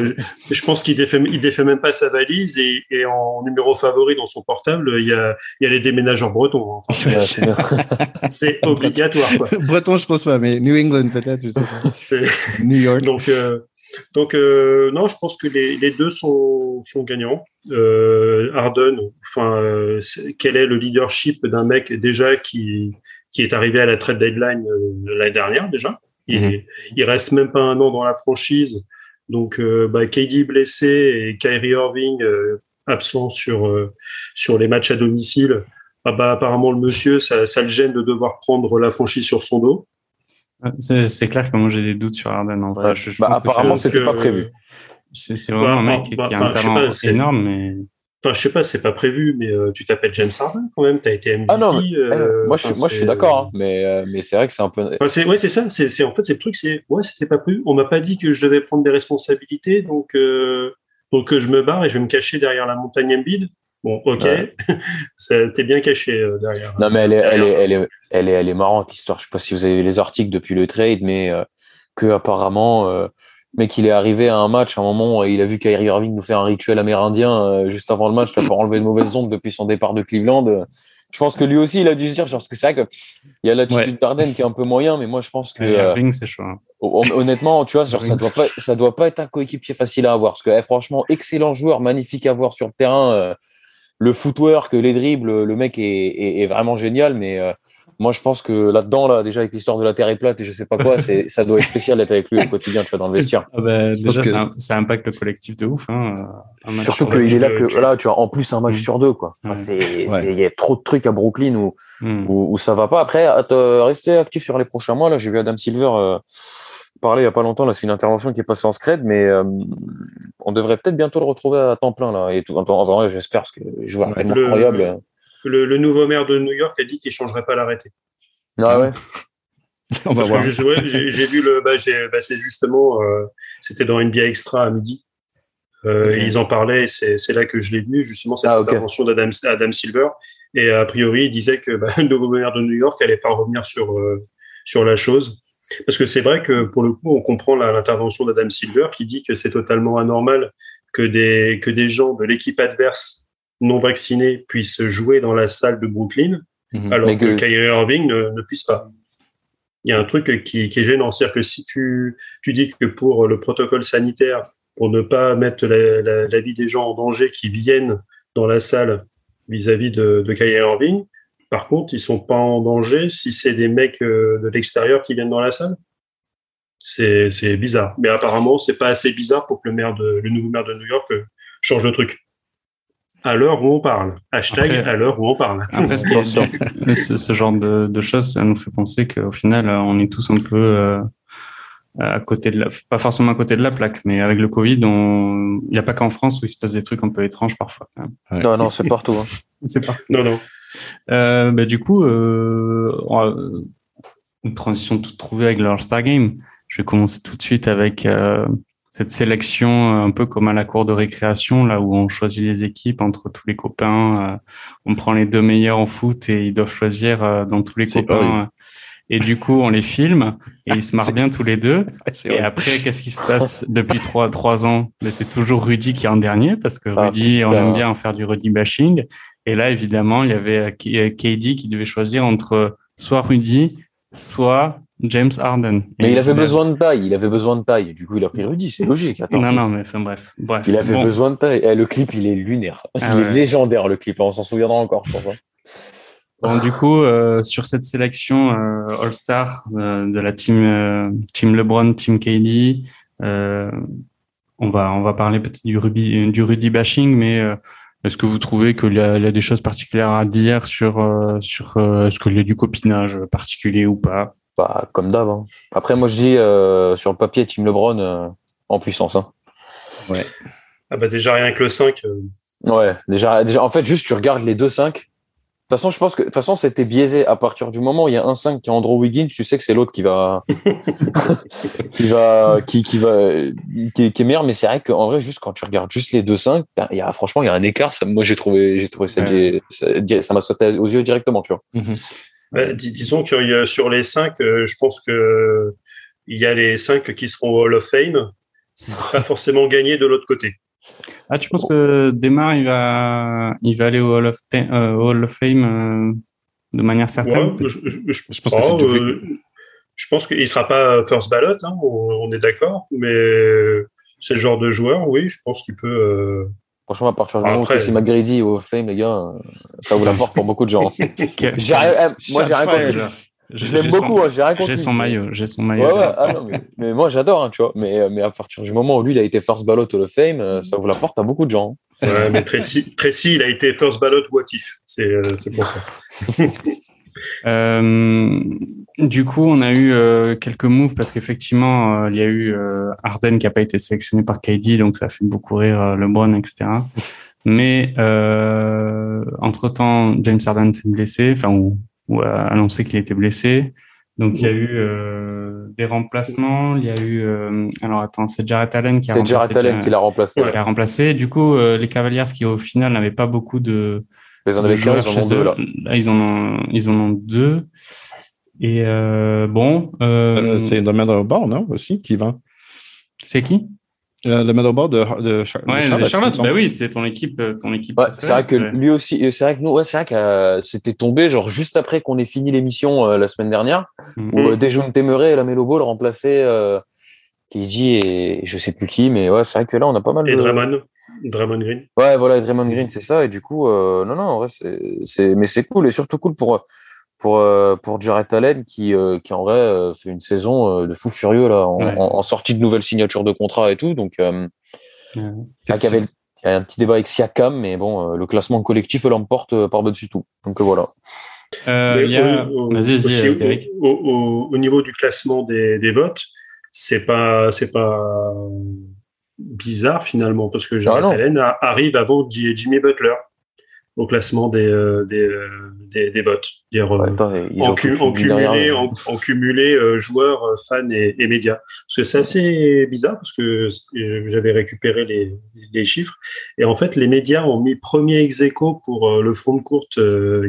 je pense qu'il défait, il défait même pas sa valise et, et, en numéro favori dans son portable, il y a il y a les déménageurs bretons. Enfin, *laughs* c'est obligatoire. Quoi. Breton, je pense pas, mais New England peut-être. Je sais pas. *laughs* New York. Donc donc euh, non, je pense que les, les deux sont, sont gagnants. Euh, Harden, enfin, euh, quel est le leadership d'un mec déjà qui qui est arrivé à la trade deadline euh, l'année dernière déjà? Il, mm il reste même pas un an dans la franchise. Donc euh, bah, KD blessé et Kyrie Irving absent sur sur les matchs à domicile. Ah bah apparemment le monsieur ça, ça le gêne de devoir prendre la franchise sur son dos. C'est clair que moi j'ai des doutes sur Arden en vrai. Je, je bah, apparemment, c'était pas prévu. C'est vraiment un mec bah, qui a un talent énorme, mais. Enfin, je sais pas, c'est pas prévu, mais euh, tu t'appelles James Harden quand même, tu as été MVP. Ah non, euh, moi, je, moi je suis d'accord, hein, mais, euh, mais c'est vrai que c'est un peu. Enfin, c'est, ouais, c'est ça, c'est, en fait, c'est le truc, c'est, ouais, c'était pas prévu. On m'a pas dit que je devais prendre des responsabilités, donc, donc je me barre et je vais me cacher derrière la montagne Embiid. Bon, ok, ouais. *laughs* t'es bien caché euh, derrière. Non, mais elle est, elle est, elle est, elle est, elle est marrante l'histoire. Je sais pas si vous avez vu les articles depuis le trade, mais euh, que apparemment, euh, mec, il est arrivé à un match à un moment, il a vu Kyrie Irving nous faire un rituel amérindien euh, juste avant le match, là, pour enlever de mauvaises ondes depuis son départ de Cleveland. Je pense que lui aussi, il a dû se dire, genre, parce que c'est vrai que il y a l'attitude ouais. d'Arden qui est un peu moyen, mais moi, je pense que. Irving, c'est chaud. Hein. Honnêtement, tu vois, genre, ça doit pas, ça doit pas être un coéquipier facile à avoir, parce que, eh, franchement, excellent joueur, magnifique à voir sur le terrain le footwork, les dribbles, le mec est, est, est vraiment génial, mais euh, moi je pense que là-dedans, là, déjà avec l'histoire de la terre est plate et je sais pas quoi, c'est, ça doit être spécial d'être avec lui au quotidien, tu vois, dans le vestiaire. Ah bah, déjà, que... ça, ça, impacte le collectif de ouf. Hein, Surtout qu'il est là que, là, tu vois, en plus un match mmh. sur deux, quoi. Enfin, ouais. c'est, ouais. il y a trop de trucs à Brooklyn où, mmh. où, où, ça va pas. Après, rester actif sur les prochains mois. Là, j'ai vu Adam Silver. Euh, parlait il n'y a pas longtemps, là, c'est une intervention qui est passée en scred, mais on devrait peut-être bientôt le retrouver à temps plein là. Et tout, en vrai, j'espère parce que je vois tellement incroyable. Le, nouveau maire de New York a dit qu'il ne changerait pas l'arrêté. Ah ouais. *laughs* on va voir. J'ai vu le. Bah, bah, c'est justement. C'était dans NBA Extra à midi. Euh, Ils en parlaient, c'est là que je l'ai vu, justement, cette ah, intervention d'Adam Adam Silver. Et a priori, il disait que bah, *laughs* le nouveau maire de New York n'allait pas revenir sur, euh, sur la chose. Parce que c'est vrai que pour le coup, on comprend l'intervention d'Adam Silver qui dit que c'est totalement anormal que des, que des gens de l'équipe adverse non vaccinés puissent jouer dans la salle de Brooklyn, mhm. alors que, Kyrie Irving ne, ne, puisse pas. Il y a un truc qui, qui est gênant, c'est-à-dire que si tu, tu dis que pour le protocole sanitaire, pour ne pas mettre la, vie des gens en danger qui viennent dans la salle vis-à-vis de, de Kyrie Irving. Par contre, ils sont pas en danger si c'est des mecs euh, de l'extérieur qui viennent dans la salle? C'est bizarre. Mais apparemment, c'est pas assez bizarre pour que le maire de, le nouveau maire de New York euh, change le truc. À l'heure où on parle. Hashtag à l'heure où on parle. *laughs* Après, ce, ce, genre de, choses, ça nous fait penser qu'au final, on est tous un peu euh, à côté de la, pas forcément à côté de la plaque, mais avec le Covid, il n'y a pas qu'en France où il se passe des trucs un peu étranges parfois. Non, non, c'est partout. Hein. *laughs* c'est partout. Non, non. Euh, bah, du coup, euh, une transition toute trouvée avec le All-Star Game. Je vais commencer tout de suite avec euh, cette sélection un peu comme à la cour de récréation, là où on choisit les équipes entre tous les copains. on prend les deux meilleurs en foot et ils doivent choisir dans tous les copains. Et du coup, on les filme et ils se marrent *laughs* bien tous les deux. *laughs* Et après, qu'est-ce qui se passe depuis trois, trois ans? C'est toujours Rudy qui est en dernier parce que ah, Rudy, on aime bien en faire du Rudy bashing. Et là, évidemment, il y avait euh, euh, KD qui devait choisir entre soit Rudy, soit James Harden. Mais il avait besoin de taille, il avait besoin de taille. Du coup, il a pris Rudy, c'est logique. Non, non, mais enfin bref. bref. Il avait besoin de taille. Eh, le clip, il est lunaire. Ah *laughs* il est légendaire, le clip. On s'en souviendra encore, je pense. Hein. Bon, du coup, euh, sur cette sélection euh, All-Star euh, de la team euh, team LeBron, team KD, on va on va parler peut-être du Ruby du Rudy bashing, mais est-ce que vous trouvez qu'il y, a, il y a des choses particulières à dire sur sur est-ce qu'il y a du copinage particulier ou pas? Bah comme d'hab. Hein. Après, moi je dis sur le papier team LeBron en puissance. Hein. Ouais. Ah bah déjà rien que le 5. Ouais, déjà déjà en fait juste tu regardes les deux 5 toute façon, je pense que de toute façon, c'était biaisé à partir du moment où il y a un 5 qui est Andrew Wiggins, tu sais que c'est l'autre qui va *laughs* qui va qui, qui va qui est, meilleur mais c'est vrai qu'en vrai juste quand tu regardes juste les deux 5, il y a franchement, il y a un écart, ça, moi j'ai trouvé j'ai trouvé ça ça m'a sauté aux yeux directement, tu vois. Mhm. disons que sur les 5, euh, je pense que il y a les 5 qui seront au Hall of Fame, c'est pas forcément gagné de l'autre côté. Ah, tu penses que Demar, il va, il va aller au Hall of, euh, Hall of Fame euh, de manière certaine je, je, pense que euh, je pense qu'il ne sera pas first ballot, hein, on, est d'accord, mais c'est le genre de joueur, oui, je pense qu'il peut. Franchement, à partir du moment où c'est McGrady au Fame, les gars, ça vous la porte pour beaucoup de gens. *laughs* moi, j'ai rien compris. Je l'aime beaucoup, hein, j'ai rien J'ai son maillot, j'ai son maillot. Ah mais, moi j'adore, hein, tu vois. Mais, mais à partir du moment où lui il a été first ballot Hall of Fame, euh, ça vous l'apporte à beaucoup de gens. Ouais, mais Tracy, Tracy, il a été first ballot what if. C'est euh, pour ça. *laughs* euh, du coup, on a eu euh, quelques moves parce qu'effectivement, il y a eu Arden qui n'a pas été sélectionné par KD, donc ça a fait beaucoup rire LeBron, etc. Mais entre temps, James Harden s'est blessé, enfin, ou a annoncé qu'il était blessé. Donc il y a eu euh, des remplacements, il y a eu euh, alors attends, c'est Jarrett Allen qui a remplacé. C'est Jarrett Allen qui l'a remplacé. Qui a remplacé. Du coup, euh, les Cavaliers qui au final n'avaient pas beaucoup de, ils en, ils en ont deux là. Ils en ont, ils en ont deux. Et bon, c'est Domaine Bord, non aussi qui va. C'est qui? Euh, le motherboard de, de, Charlotte. Charlotte. Bah oui, c'est ton équipe, euh, ton équipe. Ouais, c'est vrai que lui aussi, euh, c'est vrai que nous, ouais, c'est vrai que c'était tombé genre juste après qu'on ait fini l'émission la semaine dernière, mm -hmm. où Dejoun Temeré et la Melo Ball remplaçaient euh, dit et je sais plus qui, mais ouais, c'est vrai que là on a pas mal. Et de... Draymond, Draymond Green. Ouais, voilà, Draymond Green, c'est ça. Et du coup, non, non, en vrai, c'est, mais c'est cool et surtout cool pour pour euh, pour Jarrett Allen qui euh, qui en vrai euh, fait une saison de fou furieux là en, sortie de nouvelles signatures de contrat et tout. Donc il y, avait, y a un petit débat avec Siakam mais bon le classement collectif l'emporte par dessus tout. Donc voilà. Il y a... au, au, au, niveau du classement des, des votes c'est pas c'est pas bizarre finalement parce que Jared ah Allen arrive avant Jimmy Butler au classement des, euh, des, euh, des, des, votes. Dire, euh, en, cumulé, en, cumulé joueurs, fans et, et, médias. Parce que c'est assez bizarre parce que j'avais récupéré les, les, chiffres. Et en fait, les médias ont mis premier ex aequo pour le front de courte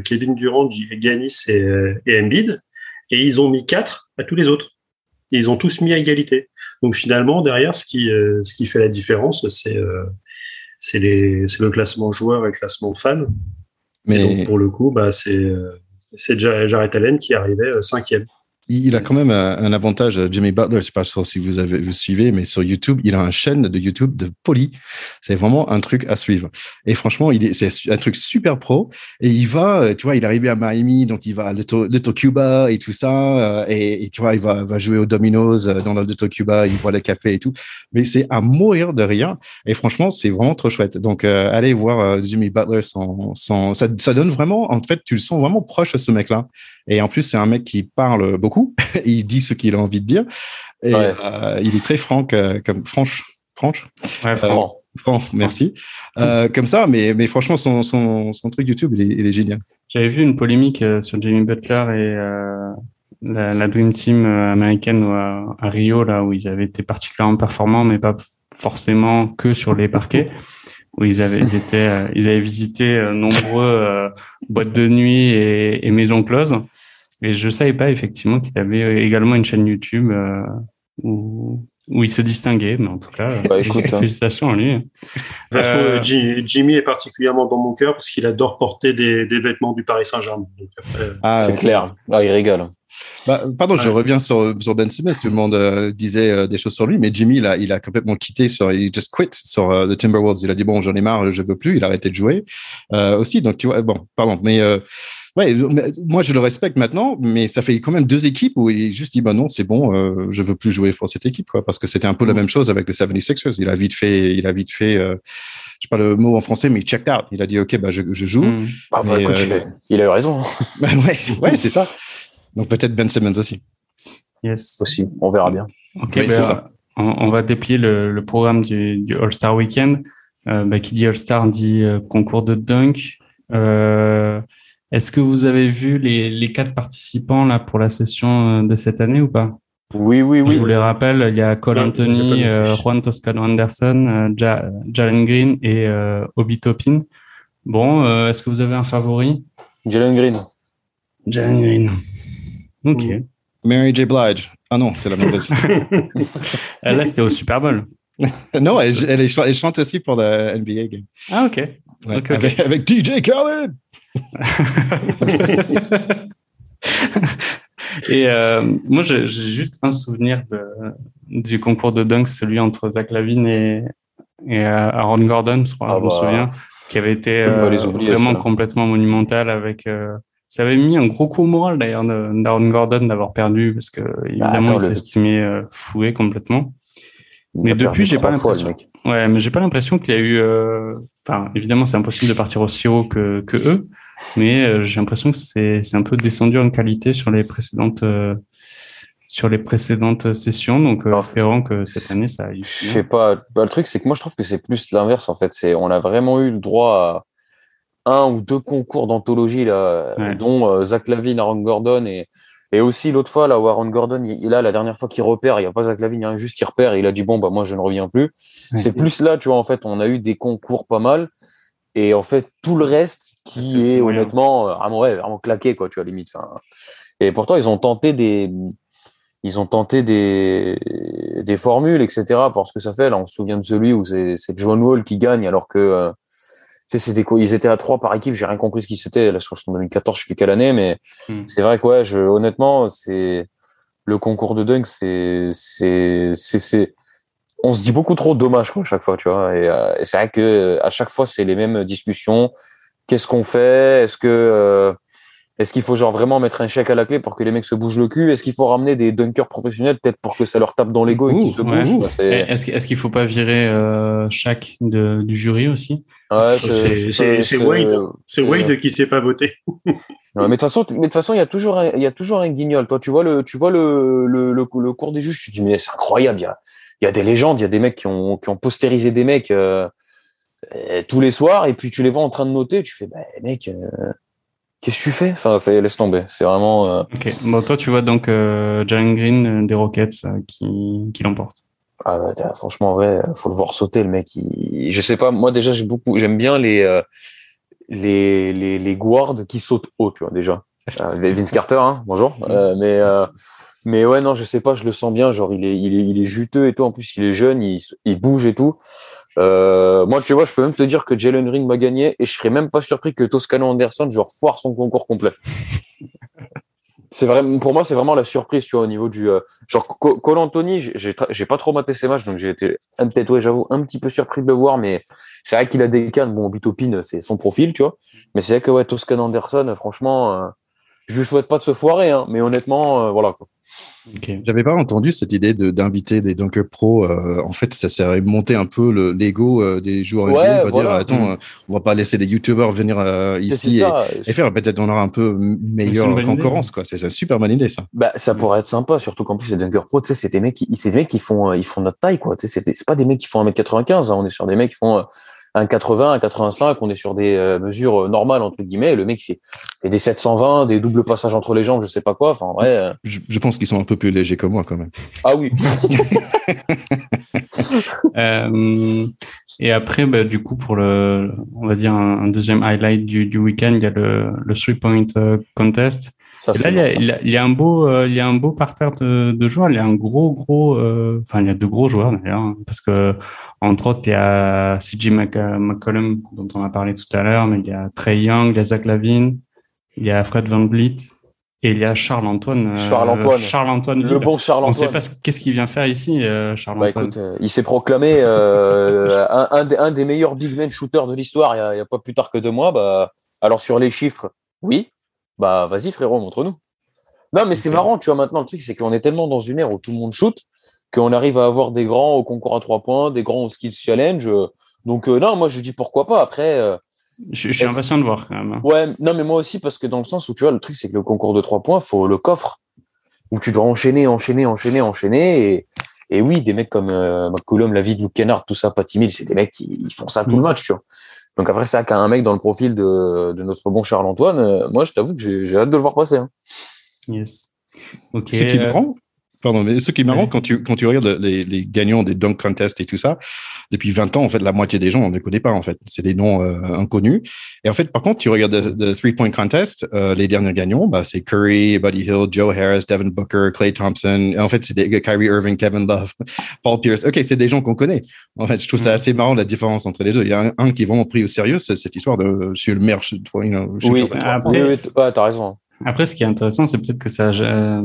Kevin Durant, Giannis et, et Embiid. Et ils ont mis quatre à tous les autres. ils ont tous mis à égalité. Donc finalement, derrière, ce qui, ce qui fait la différence, c'est c'est le classement joueur et le classement fan. Mais donc, pour le coup, bah, c'est c'est Jared Allen qui arrivait euh, cinquième il a quand même un, avantage, Jimmy Butler, je ne sais pas si vous avez vous suivez, mais sur YouTube, il a une chaîne de YouTube de folie. C'est vraiment un truc à suivre. Et franchement, il est, c'est un truc super pro. Et il va, euh, tu vois, il est arrivé à Miami, donc il va à Little, Cuba et tout ça. Euh, et, tu vois, il va, va jouer aux Domino's euh, dans le Little Cuba, il voit le café et tout. Mais c'est à mourir de rien. Et franchement, c'est vraiment trop chouette. Donc, allez voir Jimmy Butler sans, sans, ça, ça donne vraiment, en fait, tu le sens vraiment proche de ce mec-là. Et en plus, c'est un mec qui parle beaucoup. *laughs* il dit ce qu'il a envie de dire. Et euh, il est très franc, euh, comme franche, franche. Ouais, franc. Euh, franc, merci. comme ça, mais, mais franchement, son, son, son truc YouTube, il est, génial. J'avais vu une polémique sur Jimmy Butler et la, la, Dream Team américaine à, à, Rio, là où ils avaient été particulièrement performants, mais pas forcément que sur les parquets où ils avaient, ils étaient, euh, ils avaient visité euh, nombreux euh, boîtes de nuit et, et, maisons closes. Et je savais pas effectivement qu'il avait également une chaîne YouTube où, où il se distinguait. Mais en tout cas, bah, *laughs* écoute, hein. félicitations à lui. Euh, Jimmy est particulièrement dans mon cœur parce qu'il adore porter des, des, vêtements du Paris Saint-Germain. Ah, c'est clair. Ah, il rigole. Bah, pardon, je reviens sur, sur Ben Simmons. Tout le monde euh, disait euh, des choses sur lui, mais Jimmy, il a, il a complètement quitté sur, il just quit sur uh, The Timberwolves. Il a dit bon, j'en ai marre, je veux plus. Il a arrêté de jouer aussi. Donc tu vois, bon, pardon, mais ouais, moi je le respecte maintenant, mais ça fait quand même deux équipes où il juste dit bah non, c'est bon, je veux plus jouer pour cette équipe, quoi, parce que c'était un peu la mm. même chose avec les 76ers. Il a vite fait, il a vite fait. je sais pas le mot en français, mais il checked out. Il a dit ok, bah je, je joue. Mm. Ah, bah, écoute, il a eu raison. *laughs* ouais, ouais c'est ça. Donc peut-être Ben Simmons aussi. Yes. Aussi, on verra bien. Ok, ben, ça. On, va déplier le, le programme du, du All-Star Weekend. Euh, bah, qui dit All-Star dit euh, concours de dunk. Euh, Est-ce que vous avez vu les, les quatre participants là pour la session euh, de cette année ou pas? Oui, oui, oui. Je vous les rappelle, il y a Cole Anthony, euh, Juan Toscano Anderson, Jalen Green et Obi Topin. Bon, est-ce que vous avez un favori? Jalen Green. Jalen Green. Ok. Mary J. Blige. Ah non, c'est la mauvaise. *laughs* Là, c'était au Super Bowl. *laughs* non, elle, elle, elle, chante aussi pour la NBA game. Ah, ok. Ouais, okay, avec, okay. avec, DJ Khaled. *laughs* Et euh, moi, j'ai juste un souvenir de, du concours de dunk, celui entre Zach Lavine et, et euh, Aaron Gordon, je crois, ah je bah, me souviens, qui avait été euh, vraiment complètement monumental avec euh, ça avait mis un gros coup au moral d'ailleurs d'Aaron Gordon d'avoir perdu parce que bah, évidemment il s'estimait euh, foué complètement. mais depuis j'ai pas l'impression. Ouais, mais j'ai pas l'impression qu'il y a eu. Euh, enfin, évidemment c'est impossible de partir aussi haut que, que eux, mais euh, j'ai l'impression que c'est un peu descendu en qualité sur les précédentes sur les précédentes sessions. Donc, espérons que cette année, ça. Je sais pas. Bah, le truc, c'est que moi, je trouve que c'est plus l'inverse, en fait. C'est, on a vraiment eu le droit à, un ou deux concours d'anthologie là, dont euh, Zach Lavine, Aaron Gordon et, et aussi l'autre fois là Aaron Gordon, il, a la dernière fois qu'il repère, il n'y a pas Zach y a juste il repère, il a dit bon bah moi je ne reviens plus. C'est plus là, tu vois, en fait, on a eu des concours pas mal et en fait tout le reste qui est, honnêtement euh, vraiment ouais, vraiment claqué quoi, tu vois limite. Et pourtant ils ont tenté des ils ont tenté des, des formules, etc. Parce que ça fait, là, on se souvient de celui où c'est John Wall qui gagne alors que euh, c'était ils étaient à trois par équipe, j'ai rien compris ce qui c'était. Là, je crois que en 2014, je sais plus quelle année, mais hmm. c'est vrai que ouais, je, honnêtement, c'est le concours de dunk, c'est c'est c'est on se dit beaucoup trop dommage quoi à chaque fois, tu vois. Et, euh, c'est vrai que à chaque fois, c'est les mêmes discussions. Qu'est-ce qu'on fait? Est-ce que euh, est-ce qu'il faut genre vraiment mettre un chèque à la clé pour que les mecs se bougent le cul? Est-ce qu'il faut ramener des dunkers professionnels peut-être pour que ça leur tape dans l'ego et qu'ils se bougent Est-ce qu'il est faut pas virer euh, chaque de, du jury aussi? C'est Wade. C'est Wade qui s'est pas voté. *laughs* mais de toute façon, mais de toute façon, il y a toujours un, il y a toujours un guignol. Toi, tu vois le, tu vois le, le, le, cours des juges, tu te dis mais c'est incroyable. Il y a, il y a des légendes, il y a des mecs qui ont, qui ont postérisé des mecs euh, euh, tous les soirs, et puis tu les vois en train de noter, tu fais bah mec, euh, qu'est-ce que tu fais? Enfin, laisse tomber. C'est vraiment. Ok. Bon, toi, tu vois donc Jalen Green des Rockets qui, qui l'emporte. Ah, bah, franchement, ouais, faut le voir sauter, le mec. Il... Je sais pas, moi déjà, j'ai beaucoup, j'aime bien les les, les, les guards qui sautent haut, tu vois, déjà. Euh, *laughs* Vince Carter, hein, bonjour. Euh, mais, euh, mais ouais, non, je sais pas, je le sens bien. Genre, il est, il est, il est juteux et tout. En plus, il est jeune, il, il bouge et tout. Moi, tu vois, je peux même te dire que Jalen Ring m'a gagné et je serais même pas surpris que Toscano Anderson, genre, foire son concours complet. *laughs* C'est vraiment pour moi c'est vraiment la surprise tu vois au niveau du euh, genre Cole Anthony j'ai j'ai pas trop maté ses matchs donc j'ai été peut-être ouais j'avoue un petit peu surpris de le voir mais c'est vrai qu'il a des cannes. Bon Bitopin c'est son profil tu vois. Mais c'est vrai que ouais Toscan Anderson franchement euh, je lui souhaite pas de se foirer hein, mais honnêtement euh, voilà quoi j'avais pas entendu cette idée de d'inviter des dunkers pro. Euh, en fait, ça serait monter un peu le l'ego euh, des joueurs ouais, On va dire, attends, mm. euh, on va pas laisser des youtubeurs venir ici et, faire. Peut-être on aura un peu meilleure concurrence, quoi. C'est une super bonne idée, ça. Bah, ça pourrait être sympa, surtout qu'en plus les dunkers pro, tu sais, c'est des mecs qui, c'est des mecs qui font, ils font notre taille, quoi. Tu sais, c'est pas des mecs qui font 1m95. Hein. On est sur des mecs qui font un 80, un 85, on est sur des euh, mesures euh, normales entre guillemets. Le mec fait, fait, des 720, des doubles passages entre les jambes, je sais pas quoi. Enfin, vrai. Euh. Je, pense qu'ils sont un peu plus légers que moi quand même. Ah oui. *laughs* et après, bah, du coup, pour le, on va dire un, deuxième highlight du, du week-end, il y a le, le three point contest là, il y, a, un beau, euh, il y a un beau parterre de, de joueurs. Il y a un gros, gros, euh, enfin, il y a deux gros joueurs d'ailleurs, hein, parce que entre autres, il y a CJ McCollum dont on a parlé tout à l'heure, mais il y a Trey Young, il y a Zach Lavine, il y a Fred Van Vliet et il y a Charles Antoine. Euh, Charles Antoine. Charles Antoine. Le bon Charles Antoine. On ne sait pas qu'est-ce qu'il vient faire ici, Charles bah, Antoine. Écoute, il s'est proclamé *laughs* un, un, des, un, des, meilleurs big men shooters de l'histoire il n'y a, a, pas plus tard que deux mois. Bah, alors sur les chiffres, oui. Bah vas-y frérot, montre-nous. Non, mais c'est marrant, tu vois, maintenant, le truc, c'est qu'on est tellement dans une ère où tout le monde shoot qu'on arrive à avoir des grands au concours à trois points, des grands au skills challenge. Donc, euh, non, moi, je dis pourquoi pas. Après. Je, suis impatient de voir quand même. Hein. Ouais, non, mais moi aussi, parce que dans le sens où, tu vois, le truc, c'est que le concours de trois points, faut le coffre. Où tu dois enchaîner, enchaîner, enchaîner, enchaîner. Et, et oui, des mecs comme euh, McCollum, la vie de Luke Kennard, tout ça, pas timide, c'est des mecs qui font ça tout le mm. match, tu vois. Donc après, ça, qu'un mec dans le profil de, de notre bon Charles-Antoine, euh, moi, je t'avoue que j'ai hâte de le voir passer. Hein. Yes. Okay. Ce qui est marrant, pardon, mais ce qui est marrant quand tu, quand tu regardes les, les, gagnants des dunk contests et tout ça, depuis 20 ans, en fait, la moitié des gens, on ne les connaît pas, en fait. C'est des noms euh, inconnus. Et en fait, par contre, tu regardes le three-point contest, euh, les derniers gagnants, bah, c'est Curry, Buddy Hill, Joe Harris, Devin Booker, Clay Thompson. Et en fait, c'est des Kyrie Irving, Kevin Love, *laughs* Paul Pierce. OK, c'est des gens qu'on connaît. En fait, je trouve ça mm. assez marrant, la différence entre les deux. Il y a un, un qui est vraiment pris au sérieux, c'est cette histoire de sur le meilleur. You know, oui, après, oui, t'as raison. Après, ce qui est intéressant, c'est peut-être que ça, euh,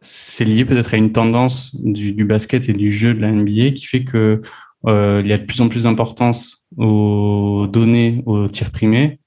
c'est lié peut-être à une tendance du, du, basket et du jeu de la NBA qui fait que euh, il y a de plus en plus d'importance aux données aux tirs primés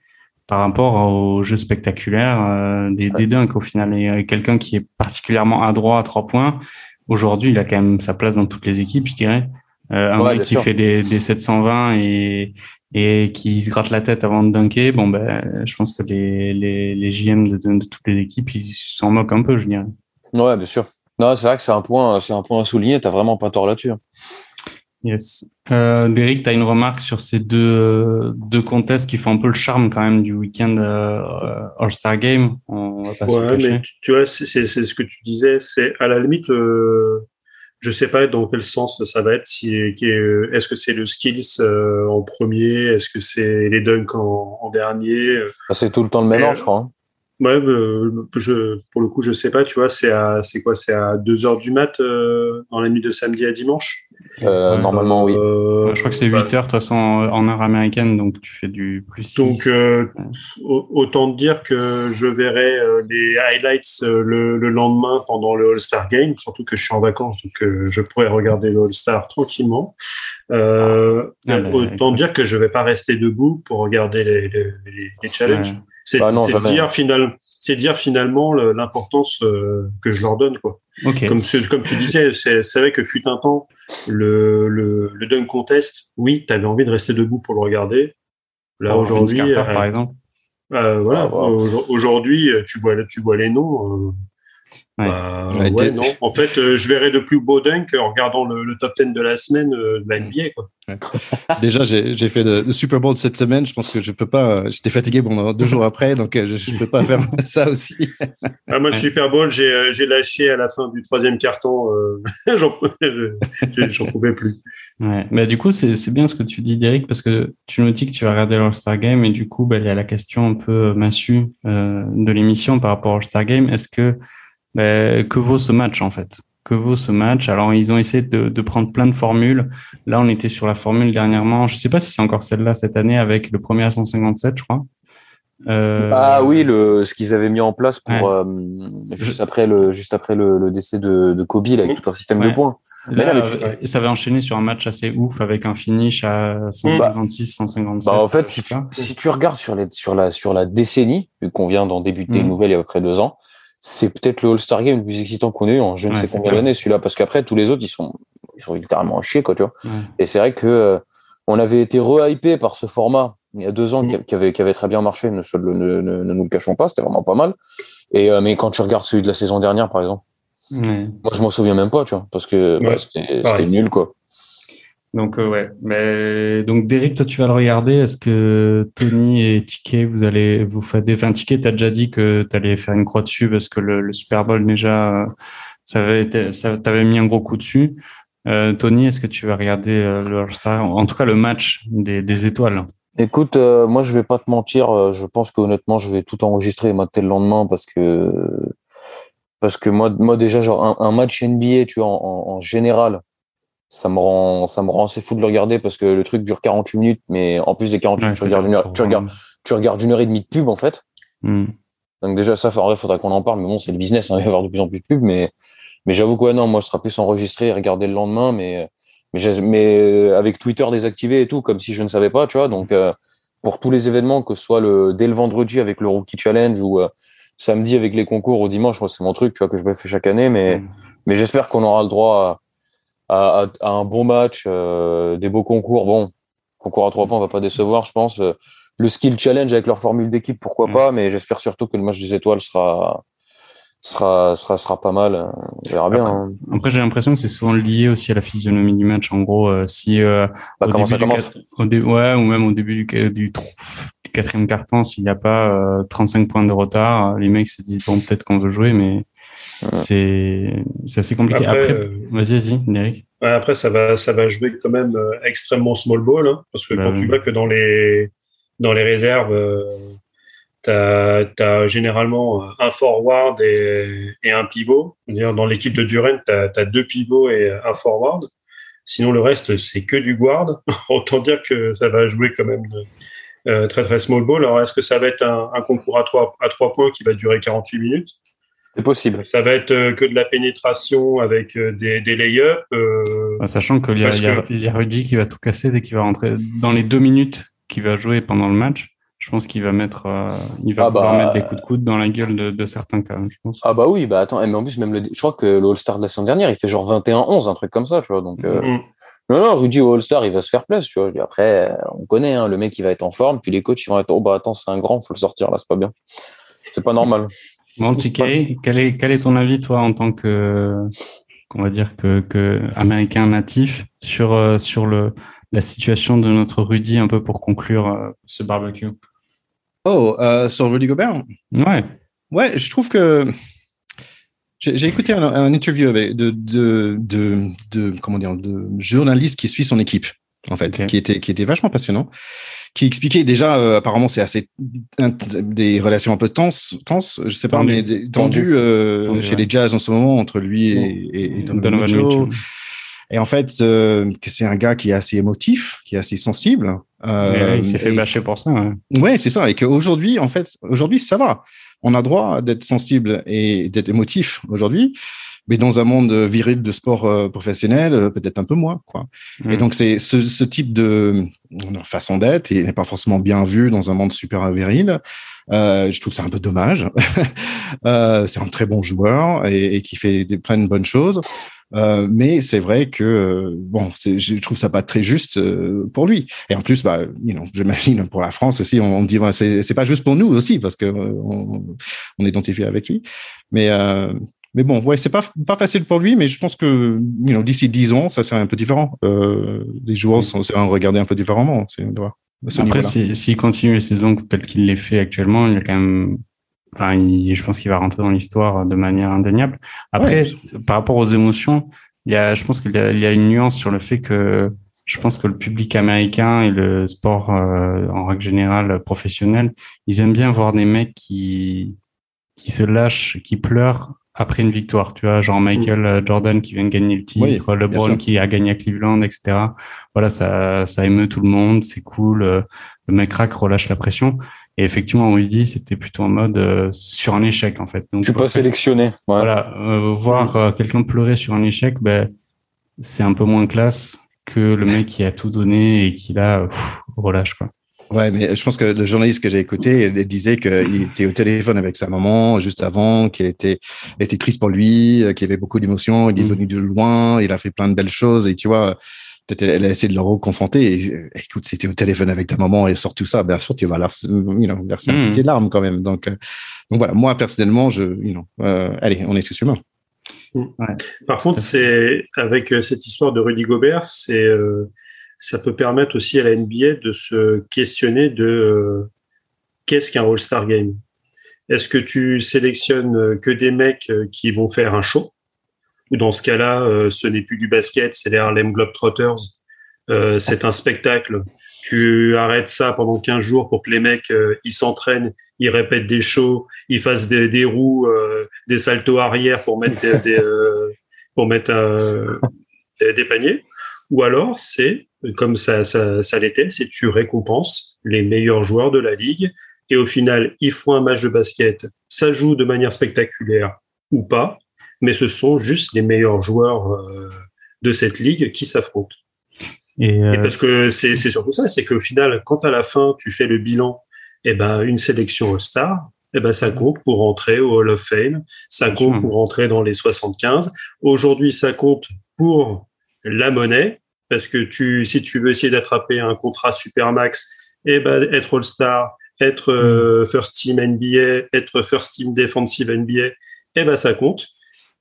par rapport aux jeux spectaculaires euh, des, des dunks au final. Et quelqu'un qui est particulièrement adroit à trois points, aujourd'hui, il a quand même sa place dans toutes les équipes, je dirais. Euh, un mec qui fait des, des 720 et, et qui se gratte la tête avant de dunker, bon ben, je pense que les, les, les JM de, de, toutes les équipes, ils s'en moquent un peu, je dirais. Ouais, bien sûr. Non, c'est vrai que c'est un point, c'est un point à souligner. T'as vraiment pas tort là-dessus. Hein. Yes. Euh, Derek, tu as une remarque sur ces deux, deux contests qui font un peu le charme quand même du week-end euh, All-Star Game? On va pas ouais, mais tu vois, c'est ce que tu disais. C'est à la limite, euh, je sais pas dans quel sens ça va être. Si, est-ce que c'est le skills euh, en premier? Est-ce que c'est les dunks en, dernier? C'est tout le temps le même ordre, je crois. Hein. Ouais, euh, je, pour le coup, je sais pas. Tu vois, c'est à, c'est quoi C'est à 2 heures du mat euh, dans la nuit de samedi à dimanche? normalement, oui. je crois que c'est 8 heures de toute façon en heure américaine, donc tu fais du plus 6. Donc, autant dire que je verrai les highlights le, le, lendemain pendant le All-Star Game, surtout que je suis en vacances, donc je pourrais regarder le All-Star tranquillement. Euh, ah, bah, autant dire que je vais pas rester debout pour regarder les, les, les challenges. C'est bah dire, final, dire finalement l'importance euh, que je leur donne. Quoi. Comme, comme tu disais, c'est vrai que fut un temps, le, le, le dunk contest, oui, tu avais envie de rester debout pour le regarder. Là, aujourd'hui. par euh, exemple. voilà. Ah, aujourd'hui, tu vois, tu vois les noms. Bah, non. En fait, euh, je verrai de plus beau dunk en regardant le, top 10 de la semaine euh, de la NBA. Quoi. *laughs* Déjà, j'ai fait le, Super Bowl cette semaine. Je pense que je peux pas. J'étais fatigué pendant deux jours après, donc euh, je, ne peux pas *laughs* faire *laughs* ça aussi. ah, moi, Super Bowl, j'ai lâché à la fin du troisième carton. J'en pouvais plus. Ouais. Mais du coup, c'est bien ce que tu dis, Derek, parce que tu nous dis que tu vas regarder l'All-Star Game et du coup, bah, il y a la question un peu massue de l'émission par rapport au All-Star Game. Est-ce que que vaut ce match en fait? Que vaut ce match? Alors ils ont essayé de, de, prendre plein de formules. Là, on était sur la formule dernièrement. Je sais pas si c'est encore celle-là cette année avec le premier à 157, je crois. Euh... Ah oui, le, ce qu'ils avaient mis en place pour euh, juste après le juste après le, le décès de, de Kobe avec tout un système de points. Là, là, ça va enchaîner sur un match assez ouf avec un finish à 156, 157. Bah, en fait, si tu, si tu, regardes sur, les, sur, la, sur la décennie, vu qu'on vient d'en débuter une mm. nouvelle il y a à peu près deux ans, c'est peut-être le All-Star Game le plus excitant qu'on ait eu en je ne sais combien d'années, celui-là, parce qu'après, tous les autres, ils sont, ils sont littéralement chier, quoi, tu vois. Et c'est vrai que euh, on avait été re-hypé par ce format il y a deux ans mm. qui, avait, qui avait très bien marché, ne, ne, ne, nous le cachons pas, c'était vraiment pas mal. Et, euh, mais quand tu regardes celui de la saison dernière, par exemple, moi, je m'en souviens même pas, tu vois, parce que bah, c'était nul, quoi. Donc euh, ouais, mais donc Derek, toi tu vas le regarder. Est-ce que Tony et Ticket, vous allez vous faire des. Enfin, Ticket, t'as déjà dit que tu allais faire une croix dessus parce que le, Super Bowl déjà, ça avait été, ça t'avait mis un gros coup dessus. Euh, Tony, est-ce que tu vas regarder euh, le All-Star, en tout cas le match des, étoiles? Écoute, moi je vais pas te mentir, je pense que honnêtement je vais tout enregistrer et mater le lendemain parce que parce que moi, moi déjà genre un, match NBA, tu vois, en général ça me rend ça me rend assez fou de le regarder parce que le truc dure 48 minutes mais en plus des 48 minutes tu regardes, une heure, tu regardes tu regardes une heure et demie de pub en fait hmm. donc déjà ça il faudra qu'on en parle mais bon c'est le business hein, il va y avoir de plus en plus de pub mais mais j'avoue que non moi ce sera plus enregistré et regarder le lendemain mais mais mais avec Twitter désactivé et tout comme si je ne savais pas tu vois donc euh, pour tous les événements que ce soit le dès le vendredi avec le rookie challenge ou euh, samedi avec les concours au dimanche moi c'est mon truc tu vois que je fais chaque année mais hmm. mais j'espère qu'on aura le droit à à, un bon match, euh, des beaux concours. Bon, concours à trois points, on va pas décevoir, je pense. Le skill challenge avec leur formule d'équipe, pourquoi mm. pas, mais j'espère surtout que le match des étoiles sera sera sera sera pas mal. On verra bien. Après, hein. après j'ai l'impression que c'est souvent lié aussi à la physionomie du match. En gros, euh, si euh, bah, au, début du ouais, ou même au début du, du, quatrième carton, s'il n'y a pas 35 points de retard, les mecs se disent bon peut-être qu'on veut jouer, mais c'est assez compliqué. Après, euh, vas-y, vas-y, Eric. après, ça va, ça va jouer quand même euh, extrêmement small ball, hein, parce que bah quand tu vois que dans les, dans les réserves, euh, tu as, généralement un forward et, et un pivot. Dans l'équipe de Durant, tu as, deux pivots et un forward. Sinon, le reste, c'est que du guard. *laughs* Autant dire que ça va jouer quand même très, très small ball. Alors, est-ce que ça va être un, un concours à trois, à trois points qui va durer 48 minutes? C'est possible. Ça va être euh, que de la pénétration avec euh, des, des lay-ups. Euh, sachant qu'il y, y, a Rudy qui va tout casser dès qu'il va rentrer dans les deux minutes qu'il va jouer pendant le match. Je pense qu'il va mettre, il va ah pouvoir bah, mettre des coups de coude dans la gueule de, de, certains cas, je pense. Ah bah oui, bah attends, mais en plus même le, je crois que le All-Star de la saison dernière, il fait genre 21-11, un truc comme ça, tu vois. Donc mm-hmm. non non, Rudy au All-Star, il va se faire place, tu vois. Après, on connaît, hein, le mec, il va être en forme, puis les coachs, ils vont être, oh bah attends, c'est un grand, faut le sortir là, c'est pas bien. C'est pas normal. Bon, TK, quel est, quel est ton avis, toi, en tant que, qu'on va dire que, que américain natif, sur, euh, sur le, la situation de notre Rudy, un peu pour conclure euh, ce barbecue? Oh, euh, sur Rudy Gobert? Ouais. Ouais, je trouve que j'ai écouté un, interview avec de, de, de, de, comment dire, de journaliste qui suit son équipe, en fait, qui, était, qui était vachement passionnant qui expliquait déjà, euh, apparemment, c'est assez des relations un peu tenses, tenses je sais pas, mais tendues euh, chez les Jazz en ce moment entre lui et, et, Donovan Mitchell. Et en fait, euh, que c'est un gars qui est assez émotif, qui est assez sensible. Euh, il s'est fait bâcher pour ça. Ouais, ouais c'est ça. Et qu'aujourd'hui, en fait, aujourd'hui, ça va. On a droit d'être sensible et d'être émotif aujourd'hui mais dans un monde viril de sport euh, professionnel, euh, peut-être un peu moins. Quoi. Et mm. donc, c'est ce, ce, type de façon d'être et n'est pas forcément bien vu dans un monde super viril. Euh, je trouve ça un peu dommage. *laughs* euh, c'est un très bon joueur et, et qui fait des, plein de bonnes choses. Euh, mais c'est vrai que euh, bon, je trouve ça pas très juste euh, pour lui. Et en plus, bah, you know, j'imagine pour la France aussi, on, on dit bah, c'est pas juste pour nous aussi parce que on, on identifie avec lui. Mais mais bon, ouais, c'est pas pas facile pour lui, mais je pense que you know, d'ici 10 ans, ça serait un peu différent. les joueurs sont regardés un peu différemment. Après, s'il si, continue les saisons telles qu'il les fait actuellement, il y a quand même Enfin, je pense qu'il va rentrer dans l'histoire de manière indéniable. Après, par rapport aux émotions, il y a, je pense qu'il y, y, a une nuance sur le fait que je pense que le public américain et le sport euh, en règle générale professionnel, ils aiment bien voir des mecs qui qui se lâchent, qui pleurent après une victoire. Tu vois, genre Michael mm. euh, Jordan qui vient de gagner le titre, LeBron qui a gagné à Cleveland, etc. Voilà, ça ça émeut tout le monde, c'est cool. Euh, le mec crack relâche la pression. Et effectivement, on lui dit, c'était plutôt en mode euh, sur un échec, en fait. Donc, je suis pas sélectionné. Voilà, euh, voir euh, quelqu'un pleurer sur un échec, ben, c'est un peu moins classe que le mec qui a tout donné et qui là relâche quoi. Ouais, mais je pense que le journaliste que j'ai écouté il disait qu'il était au téléphone avec sa maman juste avant, qu'il était, était triste pour lui, qu'il avait beaucoup d'émotions, il est mmh. venu de loin, il a fait plein de belles choses et tu vois, peut-être elle, a essayé de le reconfronter. Et, écoute, si tu es au téléphone avec ta maman et sort tout ça, bien sûr, tu vas verser, you know, verser un petit hmm. larme quand même. Donc, euh, donc voilà, moi personnellement, je, you know, euh, allez, on est tous humains. Hmm. Par contre, c'est avec euh, cette histoire de Rudy Gobert, c'est ça peut permettre aussi à la NBA de se questionner de qu'est-ce qu'un All-Star Game? Est-ce que tu sélectionnes que des mecs qui vont faire un show? Ou dans ce cas-là, euh, ce n'est plus du basket, c'est les Harlem Globetrotters. Euh, c'est un spectacle. Tu arrêtes ça pendant 15 jours pour que les mecs euh, ils s'entraînent, ils répètent des shows, ils fassent des, des roues, des saltos arrière pour mettre des, pour mettre des, paniers. Ou alors c'est comme ça, ça, ça l'était, c'est tu récompenses les meilleurs joueurs de la ligue et au final ils font un match de basket, ça joue de manière spectaculaire ou pas, mais ce sont juste les meilleurs joueurs euh, de cette ligue qui s'affrontent. Et, euh, parce que c'est surtout ça, c'est qu'au final, quand à la fin tu fais le bilan, eh ben une sélection All-Star, eh ben ça compte pour rentrer au Hall of Fame, ça compte pour rentrer dans les 75. Aujourd'hui, ça compte pour la monnaie, parce que tu, si tu veux essayer d'attraper un contrat Supermax, eh ben être All-Star, être euh, First Team NBA, être First Team Defensive NBA, eh ben ça compte.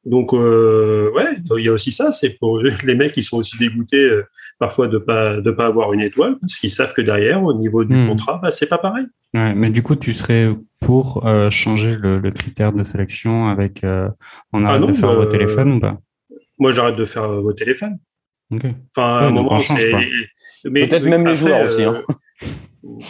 Donc euh, ouais, il y a aussi ça, c'est pour *laughs* les mecs qui sont aussi dégoûtés euh, parfois de pas de pas avoir une étoile parce qu'ils savent que derrière au niveau du hmm. contrat, bah, c'est pas pareil. Ouais, mais du coup, tu serais pour euh, changer le, le, critère de sélection avec on arrête ah de faire vos téléphones ou pas? Moi, j'arrête de faire vos téléphones. Okay. Enfin, à un moment, peut-être même les joueurs aussi. Hein.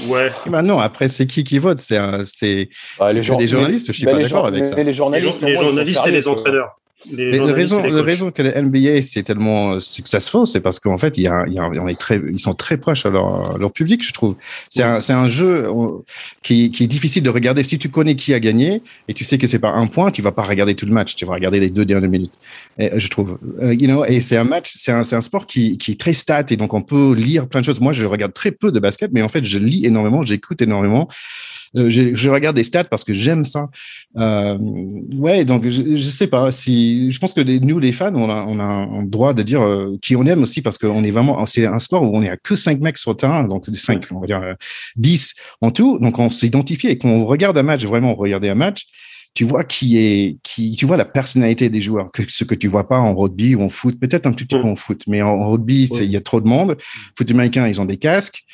Ouais. *laughs* Bah non, après, c'est qui qui vote? C'est c'est bah, les, journalistes, je suis pas d'accord avec ça. Les journalistes, les, journalistes et les entraîneurs. Les la raison, la raison que la NBA c'est tellement euh, successful, c'est parce qu'en fait, il y a, il y a, on est très, ils sont très proches à leur, leur public, je trouve. C'est un, un jeu qui, qui est difficile de regarder. Si tu connais qui a gagné et tu sais que c'est pas un point, tu vas pas regarder tout le match, tu vas regarder les deux dernières minutes. Et, je trouve, euh, you know, et c'est un match, c'est un, un sport qui, qui est très stat et donc on peut lire plein de choses. Moi, je regarde très peu de basket, mais en fait, je lis énormément, j'écoute énormément. Euh, je, regarde des stats parce que j'aime ça. Euh, ouais, donc je, sais pas si je pense que les, nous les fans, on a, on a un droit de dire euh, qui on aime aussi parce qu'on est vraiment c'est un sport où on est à que cinq mecs sur le terrain, donc c'est cinq, on va dire 10 en tout. Donc on s'identifie et quand on regarde un match, vraiment regarder un match tu vois qui est qui tu vois la personnalité des joueurs que ce que tu vois pas en rugby ou en foot peut-être un petit peu en foot mais en, rugby il y a trop de monde. Foot américain ils ont des casques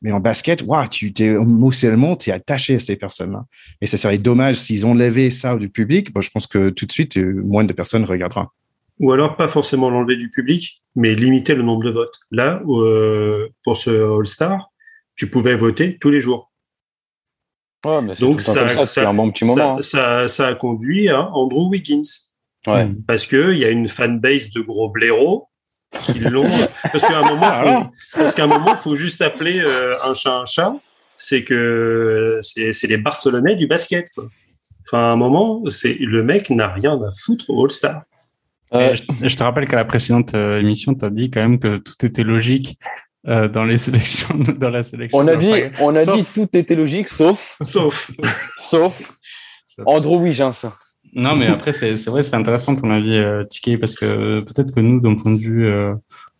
mais en basket, wow, tu t'es émotionnellement, tu es attaché à ces personnes-là. Et ça serait dommage s'ils ont levé ça du public. Bon, je pense que tout de suite, euh, moins de personnes regardera. Ou alors pas forcément l'enlever du public, mais limiter le nombre de votes. Là, euh, pour ce All-Star, tu pouvais voter tous les jours. Donc ça, ça, ça, un bon petit moment, hein. ça, ça, a conduit à Andrew Wiggins. Ouais. Parce qu'il y a une fanbase de gros blaireaux qui l'ont. parce qu'à un moment, faut, parce qu'à un moment, faut juste appeler euh, un chat un chat. C'est que c'est les Barcelonais du basket. Quoi. Enfin, à un moment, c'est le mec n'a rien à foutre au All-Star. Euh, je, te rappelle qu'à la précédente euh, émission, tu as dit quand même que tout était logique euh, dans les *laughs* sélections, dans la sélection. On a dit, on a dit tout était logique, sauf, sauf, sauf Andrew Wiggins. Non, mais après, c'est vrai, c'est intéressant ton avis, euh, parce que peut-être que nous, d'un point de vue, euh,